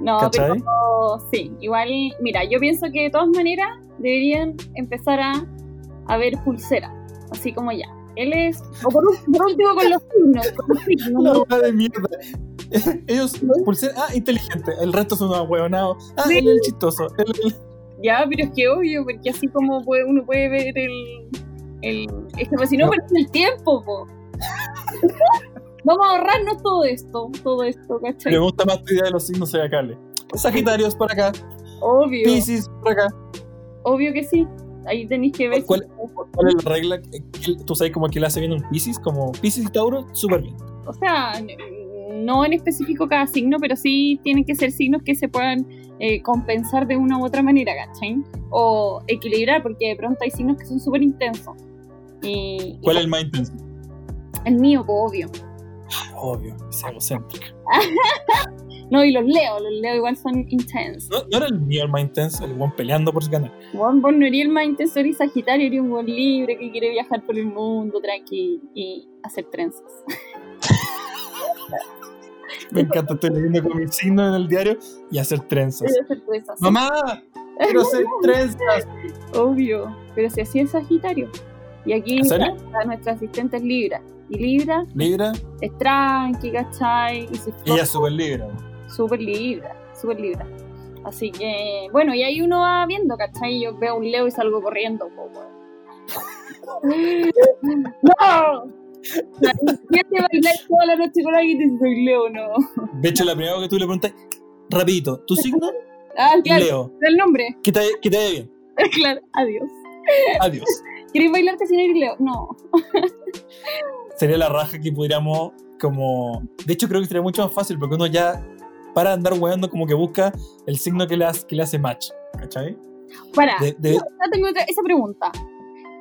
No, ¿Cachai? pero sí, igual, mira, yo pienso que de todas maneras deberían empezar a, a ver pulsera, así como ya. Él es, o por, último con los signos, con los signos, Una ¿no? hueá de mierda. *laughs* Ellos, ah, inteligente. El resto son unos hueonados. Ah, Sí. él es el chistoso. Él, él- Ya, pero es que obvio, porque así como puede, uno puede ver el, el es que pues, si no No. perdemos el tiempo, po. *laughs* Vamos a ahorrarnos todo esto, todo esto, ¿cachai? Me gusta más tu idea de los signos zodiacales. Sagitarios por acá, Obvio, Pisces por acá. obvio que sí. Ahí tenéis que ver. ¿Cuál- ¿Cuál es la regla? ¿Tú sabes cómo que le hace bien un Pisces? Como Pisces y Tauro, súper bien. o sea, no en específico cada signo, pero sí tienen que ser signos que se puedan eh, compensar de una u otra manera, ¿cachai? O equilibrar, porque de pronto hay signos que son súper intensos. Y, ¿Cuál es el más intenso? el mío, pues, obvio. Obvio, es egocéntrico. *laughs* No, y los leo, los leo igual son intensos. ¿No, no era el mío el más intenso? El buen peleando por ganar. Vos, vos no eres el más intenso, eres Sagitario, eres un buen libre que quiere viajar por el mundo tranqui y hacer trenzas. *laughs* Me encanta, estoy leyendo con mi signo en el diario y hacer trenzas. Quiere hacer trenzas. ¡Mamá! ¡Quiero *laughs* hacer trenzas! Obvio, pero si así es Sagitario. Y aquí la- nuestra asistente es Libra. Y Libra Libra, es tranqui, ¿cachai? Y se ella es súper Libra. Súper Libra, súper Libra. Así que, bueno, y ahí uno va viendo, ¿cachai? Yo veo un Leo y salgo corriendo. *laughs* ¡No! Quiere bailar toda la noche con alguien y soy Leo, no. De hecho, la primera vez que tú le preguntas, rapidito, ¿tu signo? *laughs* Ah, claro, Leo. el nombre. Que te, que te vaya bien. *laughs* claro, adiós. Adiós. ¿Queréis bailarte sin ir Leo? No. Sería la raja que pudiéramos como... De hecho, creo que sería mucho más fácil porque uno ya, para andar weando, como que busca el signo que le, hace- que le hace match. ¿Cachai? Para, De- de- tengo otra- esa pregunta.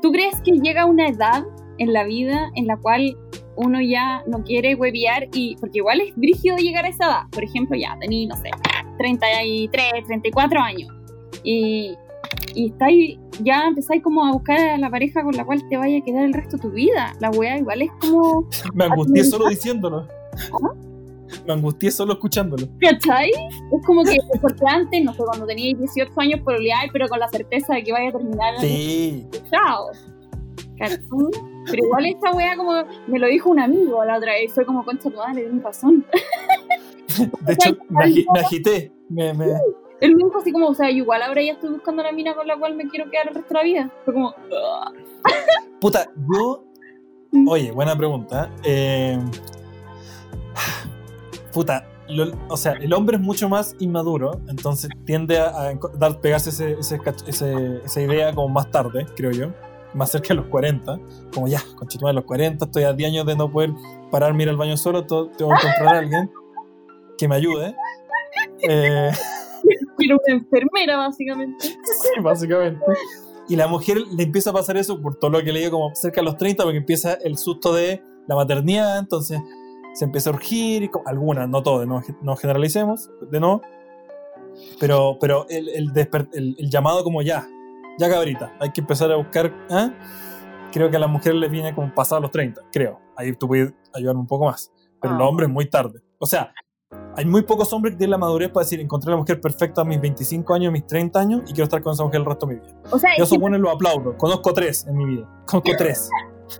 ¿Tú crees que llega una edad en la vida en la cual uno ya no quiere huevear y porque igual es brígido llegar a esa edad? Por ejemplo, ya tení, no sé, 33, 34 años y, y estáis, ya empezáis como a buscar a la pareja con la cual te vaya a quedar el resto de tu vida. La wea igual es como, *laughs* Me angustié solo diciéndolo. Me angustié solo escuchándolo. ¿cachai? Es como que, porque antes, no sé, cuando teníais 18 años, por pero con la certeza de que vaya a terminar Sí. chao. ¿Cachai? Pero igual esta wea como me lo dijo un amigo la otra vez, fue como concha tu madre, tienes razón. De *laughs* hecho, me, agi- me agité. Me, me- Él me dijo así como, o sea, yo igual ahora ya estoy buscando la mina con la cual me quiero quedar el resto de la vida. Fue como. Puta, yo. Oye, buena pregunta. Eh, puta, lo- o sea, el hombre es mucho más inmaduro, entonces tiende a, a dar, pegarse ese, ese ese- esa idea como más tarde, creo yo. Más cerca de los 40. Como ya, conchituma de los 40, estoy a 10 años de no poder pararme ir al baño solo, tengo que encontrar a alguien que me ayude. Eh, *laughs* quiero una enfermera básicamente. Sí, básicamente. Y la mujer le empieza a pasar eso por todo lo que le digo como cerca de los 30, porque empieza el susto de la maternidad, entonces se empezó a urgir, algunas, no todas, no, no generalicemos, de no, pero, pero el, el, el- el llamado como ya, ya cabrita, hay que empezar a buscar, ¿ah? creo que a las mujeres les viene como pasado los 30, creo, ahí tú puedes ayudarme un poco más, pero Ah. los hombres muy tarde, o sea, hay muy pocos hombres que tienen la madurez para decir, encontré la mujer perfecta a mis 25 años, mis 30 años, y quiero estar con esa mujer el resto de mi vida. O sea, Yo es que lo aplaudo. Conozco tres en mi vida. Conozco *laughs* tres.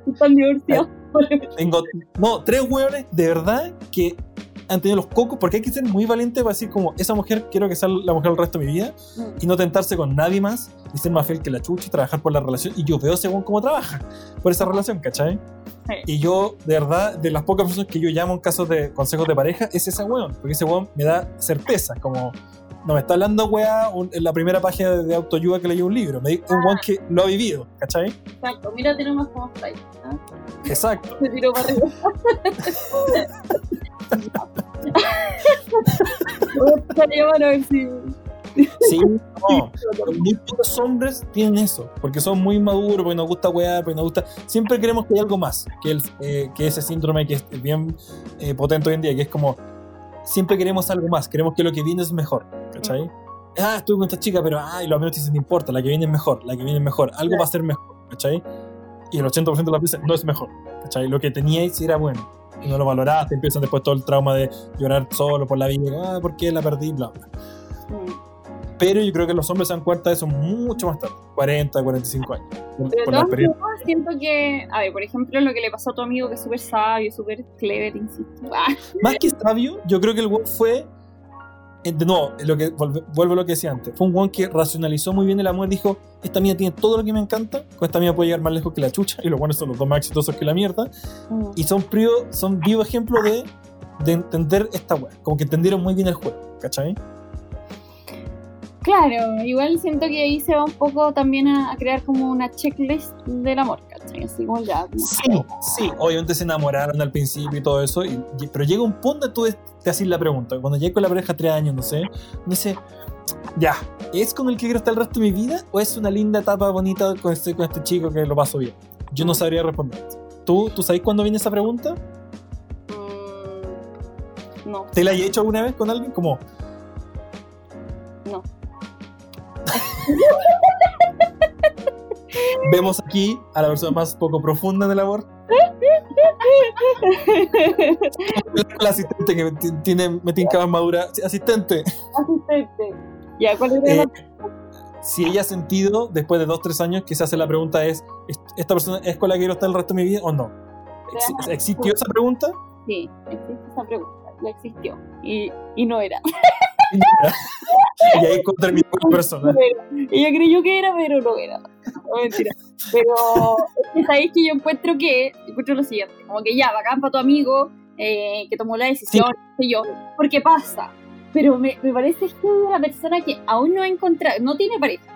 están divorciados. *laughs* Tengo, no, tres hueones de verdad que han tenido los cocos, porque hay que ser muy valiente para decir como, esa mujer quiero que sea la mujer el resto de mi vida, y no tentarse con nadie más, y ser más fiel que la chucha y trabajar por la relación. Y yo veo según cómo trabaja por esa relación, ¿cachai? Sí. Y yo, de verdad, de las pocas personas que yo llamo en casos de consejos de pareja, es ese weón, porque ese weón me da certeza, como... No me está hablando, weá, un- en la primera página de, de autoayuda que leí un libro. Me dice un weón que lo ha vivido, ¿cachai? Exacto, mira, tenemos está ahí. ¿ah? Exacto. Se tiró para arriba. A ver si. Sí, no. Muy pocos hombres tienen eso, porque son muy maduros, porque nos gusta wear, porque nos gusta. Siempre queremos que hay algo más que, el, eh, que ese síndrome que es bien eh, potente hoy en día, que es como. Siempre queremos algo más, queremos que lo que viene es mejor, ¿cachai? Ah, estuve con esta chica, pero ay, lo menos te dicen, no importa, la que viene es mejor, la que viene es mejor, algo va a ser mejor, ¿cachai? Y el 80% de las veces no es mejor, ¿cachai? Lo que teníais era bueno, y no lo valoraste, empiezan después todo el trauma de llorar solo por la vida, ah, ¿por qué la perdí? Bla, bla. Mm. Pero yo creo que los hombres se dan cuenta de eso mucho más tarde, 40, 45 años. Por, Pero por la experiencia. formas, siento que, a ver, por ejemplo, lo que le pasó a tu amigo, que es súper sabio, súper clever, insisto. Ah, Más que sabio, yo creo que el fue. Eh, De nuevo, lo que, vuelvo a lo que decía antes. Fue un weón que racionalizó muy bien el amor. Dijo: Esta mía tiene todo lo que me encanta. Con esta mía puede llegar más lejos que la chucha. Y los buenos son los dos más exitosos que la mierda. mm. Y son, prio, son vivo ejemplo de, de entender esta weá. Como que entendieron muy bien el juego. ¿Cachai? Claro, igual siento que ahí se va un poco también a, a crear como una checklist del amor, ¿cachai? Así como ya. como- Sí, sí, obviamente se enamoraron al principio y todo eso, y- pero llega un punto tú te haces la pregunta, cuando llegué con la pareja tres años, no sé, uno dice, ya, ¿es con el que quiero estar el resto de mi vida o es una linda etapa bonita con este, con este chico que lo paso bien? Yo no sabría responder. ¿Tú, ¿Tú sabes cuándo viene esa pregunta? Mm, no, ¿Te la has hecho alguna vez con alguien? Como, no. Vemos aquí a la persona más poco profunda del amor, la asistente que tiene, me tinca más madura, asistente. Asistente. Ya, ¿cuál era Eh, la si ella ha sentido después de dos tres años que se hace la pregunta es ¿est- esta persona es con la que quiero estar el resto de mi vida o no Ex- ¿existió esa pregunta? Sí, existe esa pregunta, ya existió. Y, y no era. *laughs* y ahí con la *laughs* persona era. Ella creyó que era, pero no era. No, mentira. Pero es que sabéis que yo encuentro que, encuentro lo siguiente, como que ya, bacán para tu amigo, eh, que tomó la decisión, sé yo, porque pasa. Pero me, me parece que es una persona que aún no ha encontrado, no tiene pareja,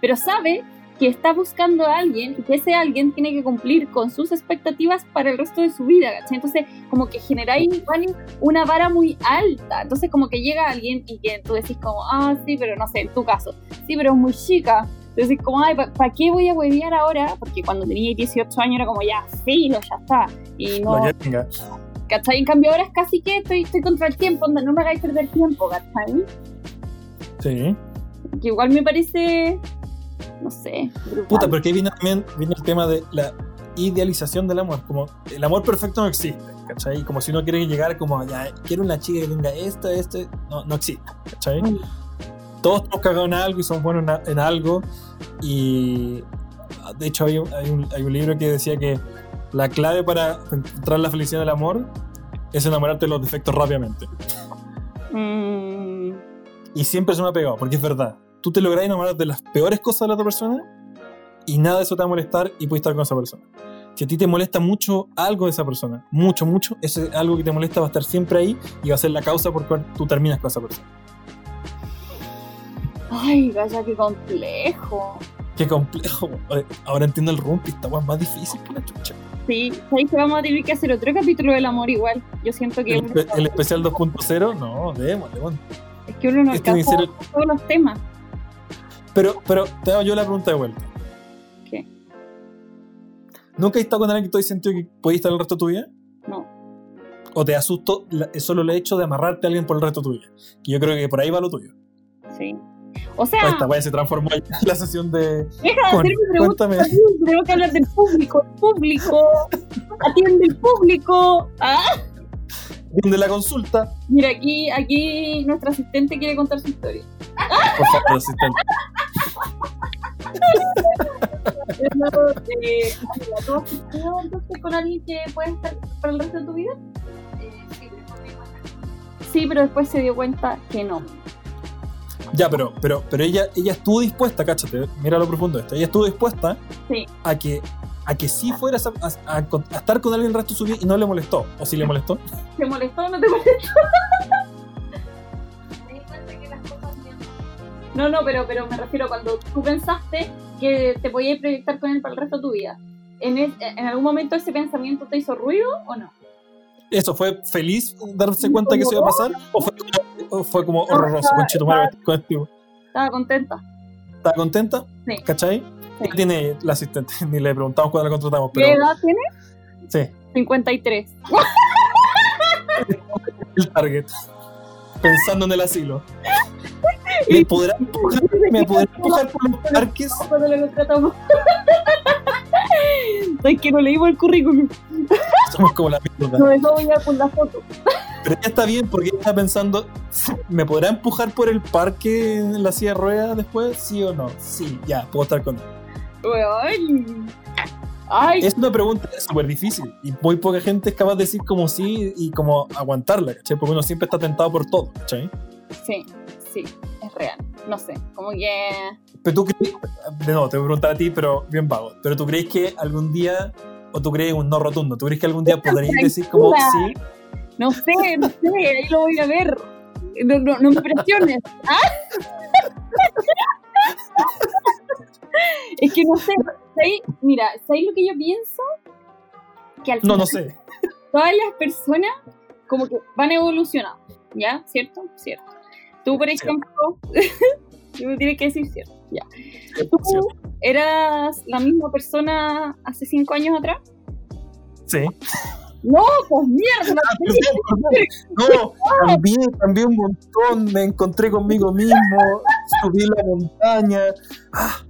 pero sabe que está buscando a alguien y que ese alguien tiene que cumplir con sus expectativas para el resto de su vida, ¿cachai? Entonces, como que generáis una vara muy alta. Entonces, como que llega alguien y que tú decís como, ah, sí, pero no sé, en tu caso, sí, pero es muy chica. Entonces, como, ay, ¿para qué voy a huevear ahora? Porque cuando tenía 18 años era como, ya, filo, ya está. Y no, lo que tenga ¿cachai? En cambio, ahora es casi que estoy, estoy contra el tiempo, onda, no me hagáis perder tiempo, ¿cachai? sí Que igual me parece, no sé, brutal. puta porque ahí viene también viene el tema de la idealización del amor como el amor perfecto no existe ¿cachai? como si uno quiere llegar como ya quiero una chica que tenga esto esto no, no existe ¿cachai? Mm. todos estamos cagados en algo y somos buenos en, algo. Y de hecho hay un, hay, un, hay un libro que decía que la clave para encontrar la felicidad del amor es enamorarte de los defectos rápidamente. Mm, Y siempre se me ha pegado, porque es verdad. Tú te lográs enamorar de las peores cosas de la otra persona y nada de eso te va a molestar y puedes estar con esa persona. Si a ti te molesta mucho algo de esa persona, mucho, mucho, ese algo que te molesta va a estar siempre ahí y va a ser la causa por cual tú terminas con esa persona. Ay, vaya, qué complejo. Qué complejo. Ahora entiendo el rumpi, esta weá es más difícil que la chucha. Sí, ¿sabéis que vamos a tener que hacer otro capítulo del amor igual? Yo siento que El, el especial 2.0, no, démosle, bueno. es que uno no este alcanza todos los temas. Pero, pero te hago yo la pregunta de vuelta. ¿Qué? ¿Nunca has estado con alguien que has sentido que podías estar el resto de tu vida? No. ¿O te asustó la- solo el hecho de amarrarte a alguien por el resto de tu vida? Que yo creo que por ahí va lo tuyo. Sí. O sea, Esta wea se transformó en la sesión de. deja de Con- hacerme preguntas. cuéntame. a mí, Tenemos que hablar del público. El público. Atiende el público. Ah, de la consulta. Mira, aquí, aquí nuestra asistente quiere contar su historia. Por favor, asistente. Pero, eh, amiga, ¿Tú has *laughs* estado entonces con alguien que puede estar para el resto de tu vida? Sí, pero después se dio cuenta que no. Ya, pero, pero, pero ella, ella estuvo dispuesta, cáchate, mira lo profundo de esto. Ella estuvo dispuesta Sí. a que a que sí fueras a, a- a con- a estar con alguien el resto de su vida y no le molestó. ¿O sí le molestó? ¿Te molestó o no te molestó? *laughs* No, no, pero, pero me refiero cuando tú pensaste que te podías proyectar con él para el resto de tu vida. ¿En, es- ¿En algún momento ese pensamiento te hizo ruido o no? ¿Eso fue feliz darse cuenta que eso iba a pasar? ¿O fue como, o fue como horroroso, estaba- conchito madre, con este? Estaba contenta. ¿Está contenta? Sí. ¿Cachai? Sí. ¿Qué tiene la asistente? *laughs* Ni le preguntamos cuándo la contratamos, ¿Qué pero edad tiene? sí, 53. *laughs* el target. Pensando en el asilo. *laughs* ¿Me podrá empujar, me podrá empujar por los parques? Cuando lo contratamos. *laughs* Es que no leímos el currículum. Somos como la mierda. Nos dejó con la foto. Pero ya está bien porque está pensando, ¿me podrá empujar por el parque en la silla de ruedas después? ¿Sí o no? Sí, ya, puedo estar con él. Ay, Es una pregunta súper difícil y muy poca gente es capaz de decir como sí y como aguantarla, ¿cachai? Porque uno siempre está tentado por todo, ¿cachai? sí, sí, es real. No sé, como que. Pero tú crees, de nuevo, te voy a preguntar a ti, pero bien vago, pero tú crees que algún día, o tú crees un no rotundo, tú crees que algún día podrías decir como sí, No sé, no sé, ahí lo voy a ver. No, no, no me presiones. ¿Ah? es que no sé. ¿sabes? Mira, ¿sabes lo que yo pienso? Que al no, final no sé. todas las personas como que van evolucionando, ¿ya? ¿Cierto? Cierto. Tú, por ejemplo, *laughs* tú me tienes que decir cierto, ya. ¿Tú eras la misma persona hace cinco años atrás? Sí. No, pues mierda. No, cambié, cambié un montón, me encontré conmigo mismo, subí la montaña, ah,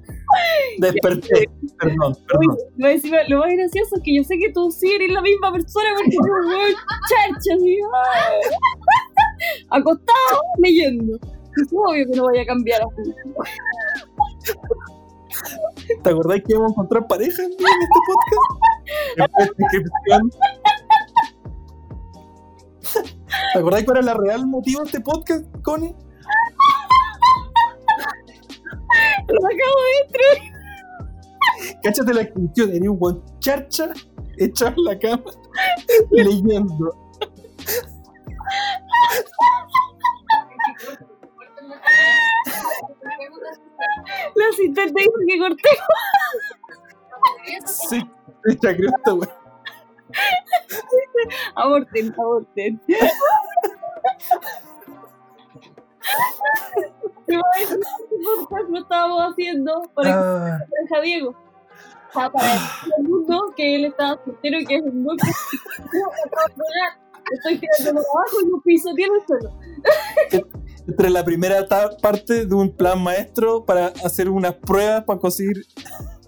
desperté, perdón, perdón. Lo, más gracioso es que yo sé que tú sí eres la misma persona porque tú, weón, charcha, así, acostado leyendo. Es obvio que no vaya a cambiar así. ¿Te acordás que íbamos a encontrar pareja en este podcast? ¿Te acordás cuál era el real motivo de este podcast, Connie? *laughs* Lo acabo de Cáchate la inscripción, tenía un buen charcha echado en la cama *laughs* leyendo. La asistente dijo que corté. Sí, echa cresta, güey. Aborten, aborten. Podcast lo estábamos haciendo para Ah, que deja Diego. O sea, para decirle al mundo que él estaba soltero y que es un buen Estoy tirando abajo y un piso tiene el suelo. entre la primera parte de un plan maestro para hacer unas pruebas para conseguir.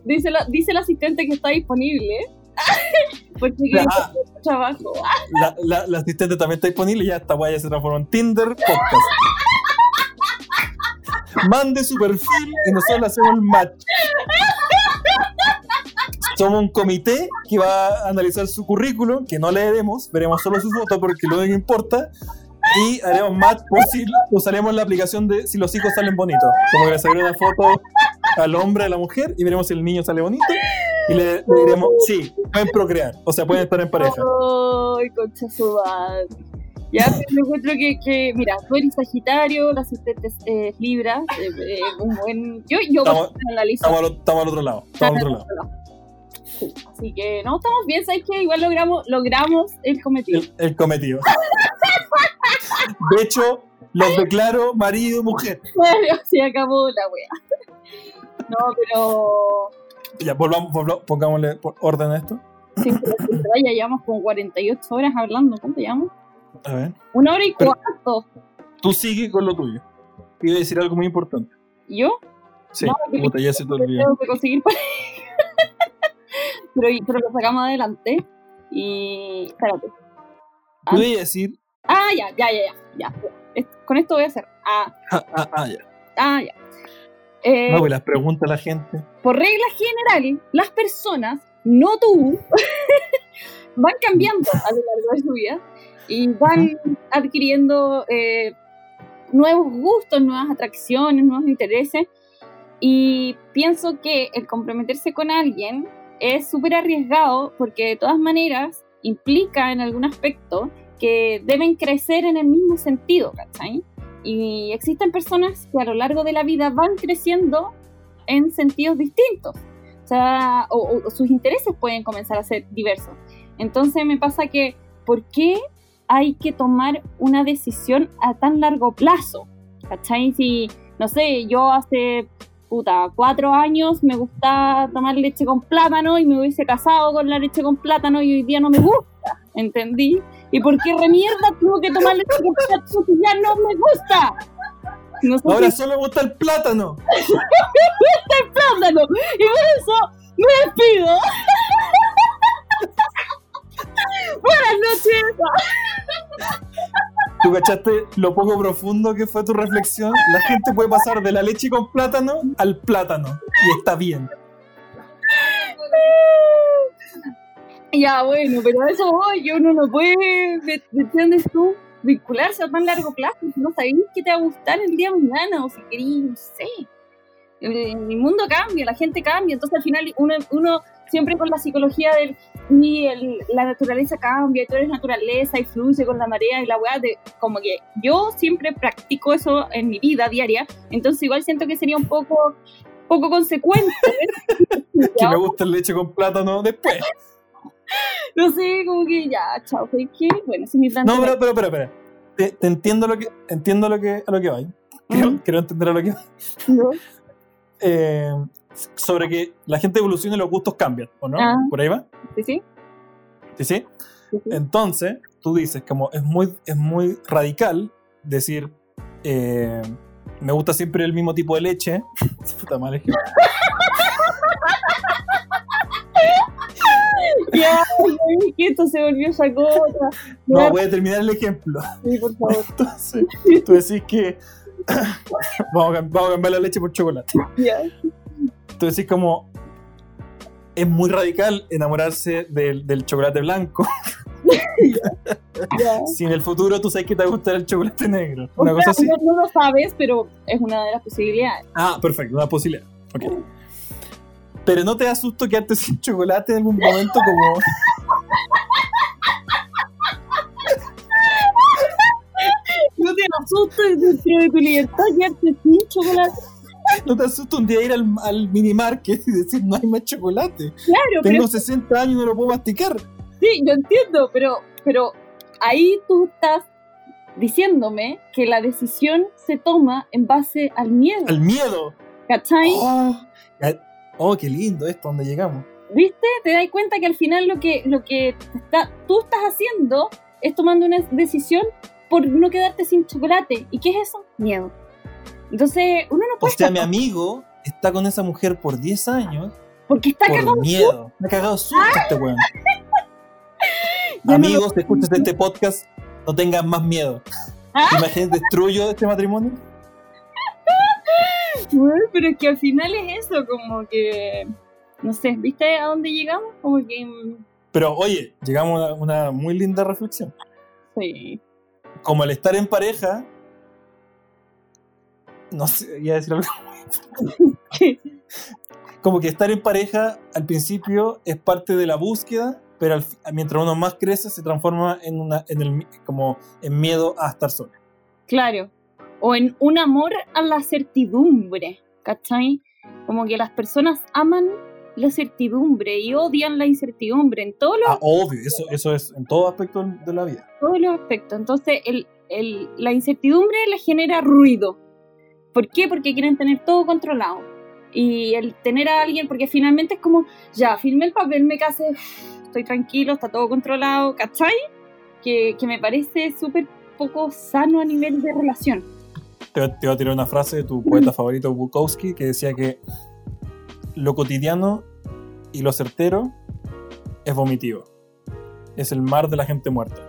Dice la, dice el asistente que está disponible. *laughs* Porque Ah. hacer trabajo. La, la, la asistente también está disponible ya esta guaya se transformó en Tinder Podcast. Mande su perfil y nosotros hacemos el match. Somos un comité que va a analizar su currículum, que no leeremos, veremos solo su foto porque lo único que importa. Y haremos match por si usaremos la aplicación de si los hijos salen bonitos. Como que le sacaré una foto al hombre, a la mujer, y veremos si el niño sale bonito. Y le, le diremos, sí, pueden procrear, o sea, pueden estar en pareja. Ay, concha su madre. Ya, pero encuentro que, que, mira, tú eres Sagitario, la asistente es eh, Libra, eh, eh, un buen... Yo, yo Estamos- analizo. Estamos al, estamos al otro lado. Estamos al otro lado. Sí, Así que, no, estamos bien, ¿sabes qué? Igual logramos, logramos el cometido. El, el cometido. De hecho, los declaro marido y mujer. Bueno, *laughs* se acabó la wea. No, pero... Ya, volvamos, volvamos pongámosle orden a esto. Sí, pero pero ya llevamos como 48 horas hablando. ¿Cuánto llevamos? A ver. Una hora y Pero- cuarto. Tú sigue con lo tuyo. Te iba a decir algo muy importante. ¿Y ¿Yo? Sí, No, porque- puta, ya se te olvidó. Tengo que conseguir *laughs* pareja. pero, pero lo sacamos adelante. Y. Espérate. Te iba a decir. Ah, ya, ya, ya, ya. ya. Con esto voy a hacer. Ah, Ah, ah, ah, ya. ah, ya. Eh, No, pues las pregunta a la gente. por regla general, las personas, no tú, *laughs* van cambiando a lo largo de su vida y van adquiriendo eh, nuevos gustos, nuevas atracciones, nuevos intereses. Y pienso que el comprometerse con alguien es súper arriesgado porque de todas maneras implica en algún aspecto que deben crecer en el mismo sentido, ¿cachai? Y existen personas que a lo largo de la vida van creciendo en sentidos distintos. O sea, o, o- o sus intereses pueden comenzar a ser diversos. Entonces me pasa que, ¿por qué hay que tomar una decisión a tan largo plazo? ¿Cachai? Si, no sé, yo hace, puta, cuatro años me gustaba tomar leche con plátano y me hubiese casado con la leche con plátano y hoy día no me gusta, ¿entendí? ¿Y por qué remierda tengo que tomar leche con plátano si ya no me gusta? No sé Ahora si solo me gusta el plátano. *laughs* plátano. Y por eso me despido. *laughs* Buenas noches. ¿Tú cachaste lo poco profundo que fue tu reflexión? La gente puede pasar de la leche con plátano al plátano. Y está bien. Ya, bueno, pero eso voy. Que uno no puede, ¿me entiendes tú? Vincularse a tan largo plazo. Si no sabéis qué te va a gustar el día de mañana o si queréis, no sé. El, el mundo cambia, la gente cambia. Entonces, al final, uno, uno siempre con la psicología del. Y el- la naturaleza cambia, tú eres naturaleza y fluye con la marea y la weá de. Como que yo siempre practico eso en mi vida diaria. Entonces, igual siento que sería un poco, poco consecuente. *laughs* Que me gusta el leche con plátano después. *laughs* No sé, como que ya, chao, ¿sabes qué? Bueno, es mi plan. No, pero, pero, pero, pero. Te, te entiendo lo que entiendo lo que a lo que va. Quiero, Ujú. quiero entender a lo que va. Eh, sobre que la gente evoluciona y los gustos cambian, ¿o no? Ah. ¿Por ahí va? ¿Sí, sí? ¿Sí, sí? sí, sí. Entonces, tú dices, como es muy, es muy radical decir, eh, me gusta siempre el mismo tipo de leche. *laughs* Puta mal ejemplo. *laughs* Ya, ¿sabes qué? Esto se volvió esa cosa. No, voy a terminar el ejemplo. sí, por favor. *laughs* Entonces, tú decís que vamos, a, vamos a cambiar la leche por chocolate. Tú decís como es muy radical enamorarse del, del chocolate blanco. *laughs* Si en el futuro tú sabes que te va a gustar el chocolate negro. O Una sea, cosa así. No, lo sabes, pero es una de las posibilidades. Ah, perfecto, una posibilidad. Ok. Pero no te da susto quedarte sin chocolate en algún momento como. *laughs* No te asustes de tu libertad quedarte sin chocolate. ¿No te asusta un día ir al, al mini market y decir no hay más chocolate? Claro, Tengo pero 60 años y no lo puedo masticar. sí, yo entiendo, pero, pero ahí tú estás diciéndome que la decisión se toma en base al miedo. Al miedo. ¿Cachai? Oh, oh, qué lindo esto, donde llegamos. ¿Viste? Te das cuenta que al final lo que, lo que está, tú estás haciendo es tomando una decisión por no quedarte sin chocolate. ¿Y qué es eso? Miedo. Entonces, uno no O puede sea, estar- mi amigo está con esa mujer por 10 años porque está cagado. por miedo. Me ha cagado susto este weón. *laughs* no Amigos, escuchas este podcast, no tengan más miedo. *laughs* Ah. Imagínate, destruyo este matrimonio. *laughs* Bueno, pero es que al final es eso, como que. No sé, ¿viste a dónde llegamos? Como que. mm, Pero oye, llegamos a una muy linda reflexión. Sí. Como el estar en pareja. No sé, iba a decir algo. *laughs* Como que estar en pareja al principio es parte de la búsqueda, pero al mientras uno más crece se transforma en una, en el, como en miedo a estar solo. Claro. O en un amor a la certidumbre, ¿cachai? Como que las personas aman la certidumbre y odian la incertidumbre en todos los, Ah, obvio, eso, eso es en todo aspecto de la vida. todos los aspectos. Entonces, el, el- la incertidumbre les genera ruido. ¿Por qué? Porque quieren tener todo controlado. Y el tener a alguien, porque finalmente es como, ya, firmé el papel, me casé, estoy tranquilo, está todo controlado, ¿cachai? Que, que me parece súper poco sano a nivel de relación. Te, te voy a tirar una frase de tu poeta favorito, Bukowski, que decía que lo cotidiano y lo certero es vomitivo. Es el mar de la gente muerta.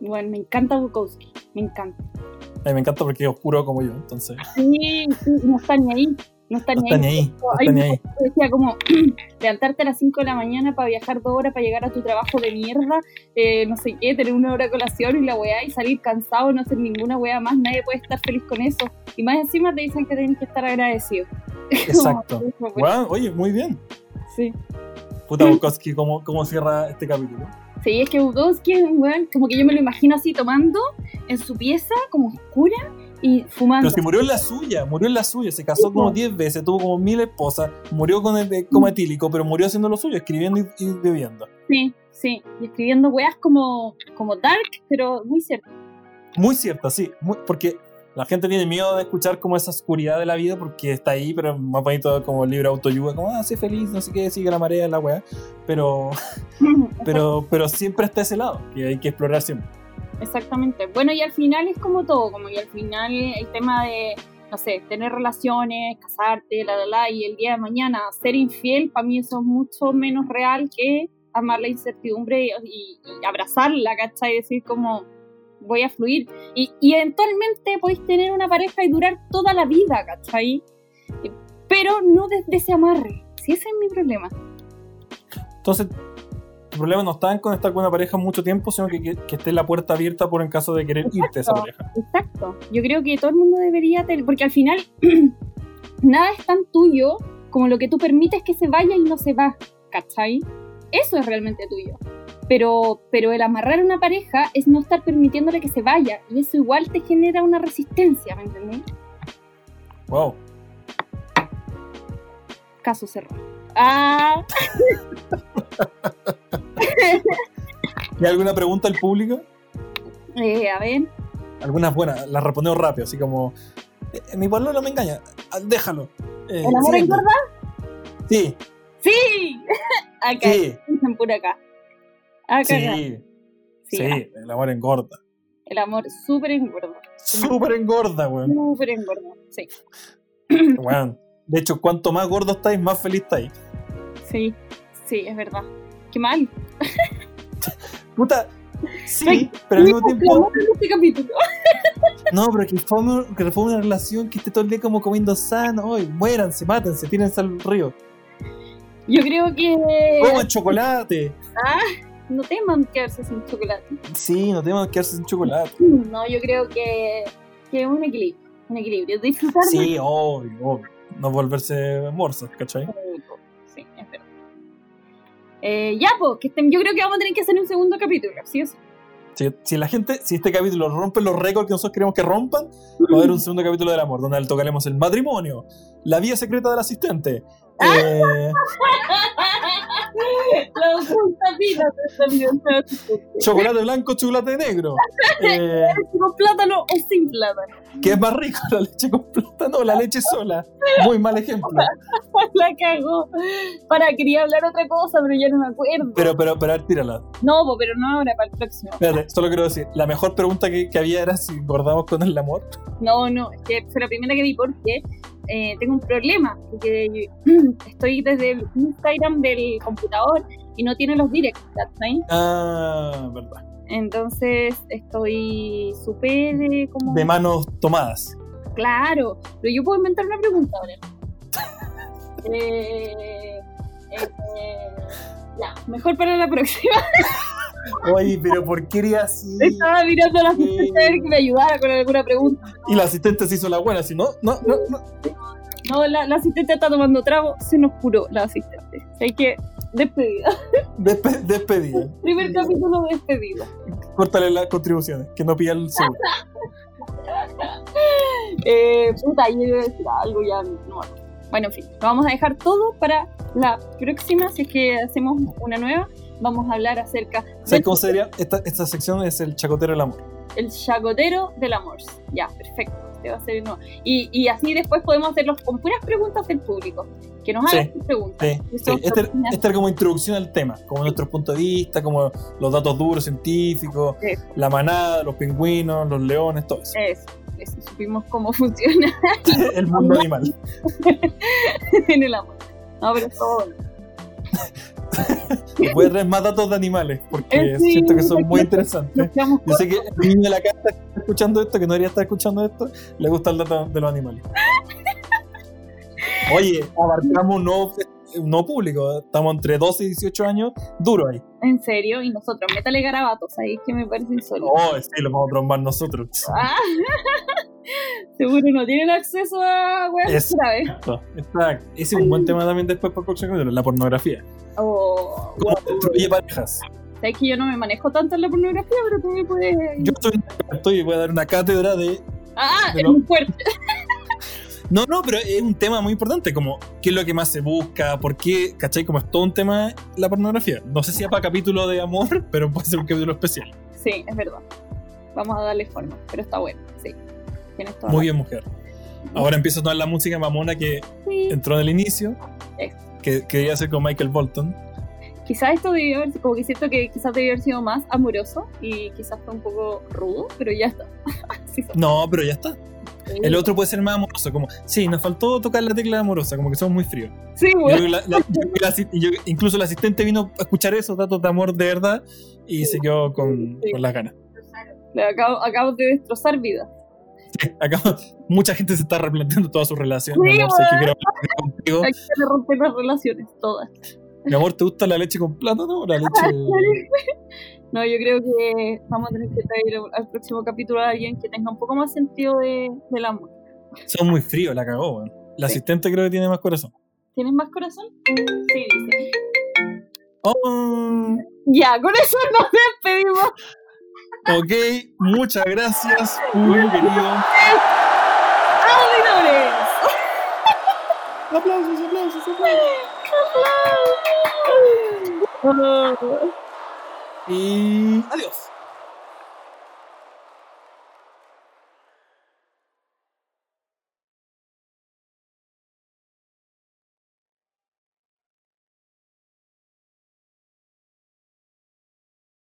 Bueno, me encanta Bukowski, me encanta. A mí me encanta porque es oscuro como yo, entonces. Sí, sí, no está ni ahí. No está No ni está ahí. ni ahí. No está ni ahí. decía como *clears throat* levantarte a las 5 de la mañana para viajar dos horas para llegar a tu trabajo de mierda, eh, no sé qué, tener una hora de colación y la weá y salir cansado, no hacer ninguna weá más, nadie puede estar feliz con eso. Y más encima te dicen que tienes que estar agradecido. *laughs* Exacto. Como, oye, muy bien. sí. Puta Bukowski, ¿cómo, ¿cómo cierra este capítulo? Sí, es que Bukowski es un weón, como que yo me lo imagino así tomando en su pieza, como oscura, y fumando. Pero si murió en la suya, murió en la suya, se casó como 10 veces, tuvo como mil esposas, murió con el de coma etílico, pero murió haciendo lo suyo, escribiendo y, y bebiendo. Sí, sí. Y escribiendo weas como, como dark, pero muy cierto. Muy cierta, sí, muy- porque la gente tiene miedo de escuchar como esa oscuridad de la vida porque está ahí, pero es más bonito como el libro autoayuda, como, ah, sé feliz, no sé qué, sigue la marea, la weá. Pero, *laughs* *laughs* pero, pero siempre está ese lado, que hay que explorar siempre. Exactamente. Bueno, y al final es como todo, como que al final el tema de, no sé, tener relaciones, casarte, la, la, la, y el día de mañana ser infiel, para mí eso es mucho menos real que amar la incertidumbre y, y- y abrazarla, ¿cachai? Y decir como, voy a fluir. Y, y eventualmente podéis tener una pareja y durar toda la vida, ¿cachai? Y- Pero no desde ese amarre. Si ese es mi problema. Entonces, tu problema no está en con estar con una pareja mucho tiempo, sino que, que, que esté la puerta abierta por en caso de querer irte a esa pareja. Exacto. Yo creo que todo el mundo debería tener, porque al final *clears throat* nada es tan tuyo como lo que tú permites que se vaya y no se va, ¿cachai? Eso es realmente tuyo. Pero, pero el amarrar a una pareja es no estar permitiéndole que se vaya y eso igual te genera una resistencia, ¿me entendés? Wow. Caso cerrado. Ah, *laughs* ¿Y alguna pregunta al público? eh, a ver. Algunas buenas, las respondemos rápido, así como, "Eh, mi pueblo no me engaña, ah, déjalo. Eh, ¿El amor engorda? Sí, ¡Sí! *laughs* Acá, sí, dicen por acá. Acá, Sí, sí, el amor engorda. El amor súper engorda. Súper engorda, weón. Súper engorda. Sí. *coughs* Weón. De hecho, cuanto más gordo estáis, más feliz estáis. Sí, sí, es verdad. Qué mal. *laughs* Puta, sí, pero al mismo tiempo. este capítulo. *laughs* No, pero que fue, que fue una relación que esté todo el día como comiendo sano. Hoy, muéranse, mátense, tírense al río. Yo creo que Coman chocolate. no teman quedarse sin chocolate. Sí, no que quedarse sin chocolate. *laughs* No, yo creo que, que un equilibrio. Un equilibrio. Disfrutar Sí, obvio, obvio. No volverse morsas, ¿cachai? Sí, es. Eh, ya, pues, que estén- yo creo que vamos a tener que hacer un segundo capítulo, ¿sí o sí? Si, si la gente, si este capítulo rompe los récords que nosotros queremos que rompan, va a haber un segundo capítulo del amor, donde tocaremos el matrimonio, la vía secreta del asistente. eh, *laughs* *laughs* También. chocolate blanco, chocolate negro. *laughs* eh, ¿Con plátano o sin plátano? ¿Qué es más rico, la leche con plátano o la leche sola? Muy mal ejemplo. *laughs* La cagó. Para, quería hablar otra cosa, pero ya no me acuerdo. Pero, pero, pero, a ver, tírala. No, pero no ahora, para el próximo. Espérate, solo quiero decir, la mejor pregunta que, que había era si engordamos con el amor. No, no, es que fue la primera que vi porque eh, tengo un problema. Porque *clears throat* estoy desde el Instagram del computador y no tiene los directs. Ah, verdad. Entonces estoy súper eh, como... De manos tomadas. Claro, pero yo puedo inventar una pregunta ahora. *laughs* eh, eh, ya, mejor para la próxima. *laughs* Oye, pero ¿por qué eres así? Estaba mirando a la asistente a ver que me ayudara con alguna pregunta. Y la asistente se hizo la buena, si no, no, no, no. No, la, la asistente está tomando trago, se nos curó la asistente. Hay que despedida. *laughs* Despe- despedida. Primer capítulo de despedida. Córtale las contribuciones, que no pilla el seguro. *laughs* Eh, puta, yo iba a decir algo ya. No. Bueno, en fin, lo vamos a dejar todo para la próxima. Si es que hacemos una nueva, vamos a hablar acerca ¿Sabes cómo sería? Esta, esta sección es el chacotero del amor. del chacotero del amor. Ya, perfecto. Este va a ser uno. Y, y así después podemos hacerlos con puras preguntas del público. Que nos hagan Sí, sus preguntas. Sí, sí. son Este, era como introducción al tema, como nuestro punto de vista, como los datos duros científicos, la manada, los pingüinos, los leones, todo eso. Eso, eso, supimos cómo *laughs* funciona *laughs* El mundo animal. *laughs* en el amor. No, pero todo. Voy a traer más datos de animales, porque Eh, sí, siento que son muy interesantes. Yo sé que el niño de la casa que está escuchando esto, que no debería estar escuchando esto, le gusta el dato de los animales. Oye, abarcamos un nuevo, un nuevo público. Estamos entre 12 y 18 años, duro ahí. En serio, y nosotros, métale garabatos ahí que me parece insólito. Oh, sí, lo vamos a trombar nosotros. Ah, *laughs* seguro no tienen acceso a graves. Exacto, exacto. Ese es un buen tema también después para el próximo capítulo, la pornografía. O, ¿Cómo destruye parejas? sabes que yo no me manejo tanto en la pornografía, pero tú me puedes. Yo soy un experto y voy a dar una cátedra de... ah, de lo- muy fuerte. No, no, pero es un tema muy importante, como qué es lo que más se busca, por qué, ¿cachai? Como es todo un tema la pornografía. No sé si es para capítulo de amor, *laughs* pero puede ser un capítulo especial. Sí, es verdad. Vamos a darle forma, pero está bueno, sí. Tienes toda Muy bien, mujer. Ahora empieza toda la música mamona que Sí. entró en el inicio, que quería hacer con Michael Bolton. Quizás esto debió haber, como que siento que quizás debió haber sido más amoroso y quizás fue un poco rudo, pero ya está. *laughs* Sí, No, pero ya está. El otro puede ser más amoroso, como, sí, nos faltó tocar la tecla amorosa, como que somos muy fríos. Sí, bueno. la- la- yo yo- incluso el asistente vino a escuchar esos datos de amor de verdad y se quedó con, Sí. con las ganas. Acabo, acabo de destrozar vida. Mucha gente se está replanteando toda su relación. Sí, amor, que. Hay que romper las relaciones, todas. Mi amor, ¿te gusta la leche con plátano o la leche? *laughs* No, yo creo que vamos a tener que traer al próximo capítulo a alguien que tenga un poco más sentido de, del amor. Son muy fríos, la cagó, weón. La Sí. asistente creo que tiene más corazón. ¿Tienes más corazón? Sí, dice. Oh, Ya, con eso nos despedimos. ok, muchas gracias, *laughs* público querido. ¡Auditores! Aplausos, aplausos, aplausos. *laughs* ¡Aplausos! Y adiós.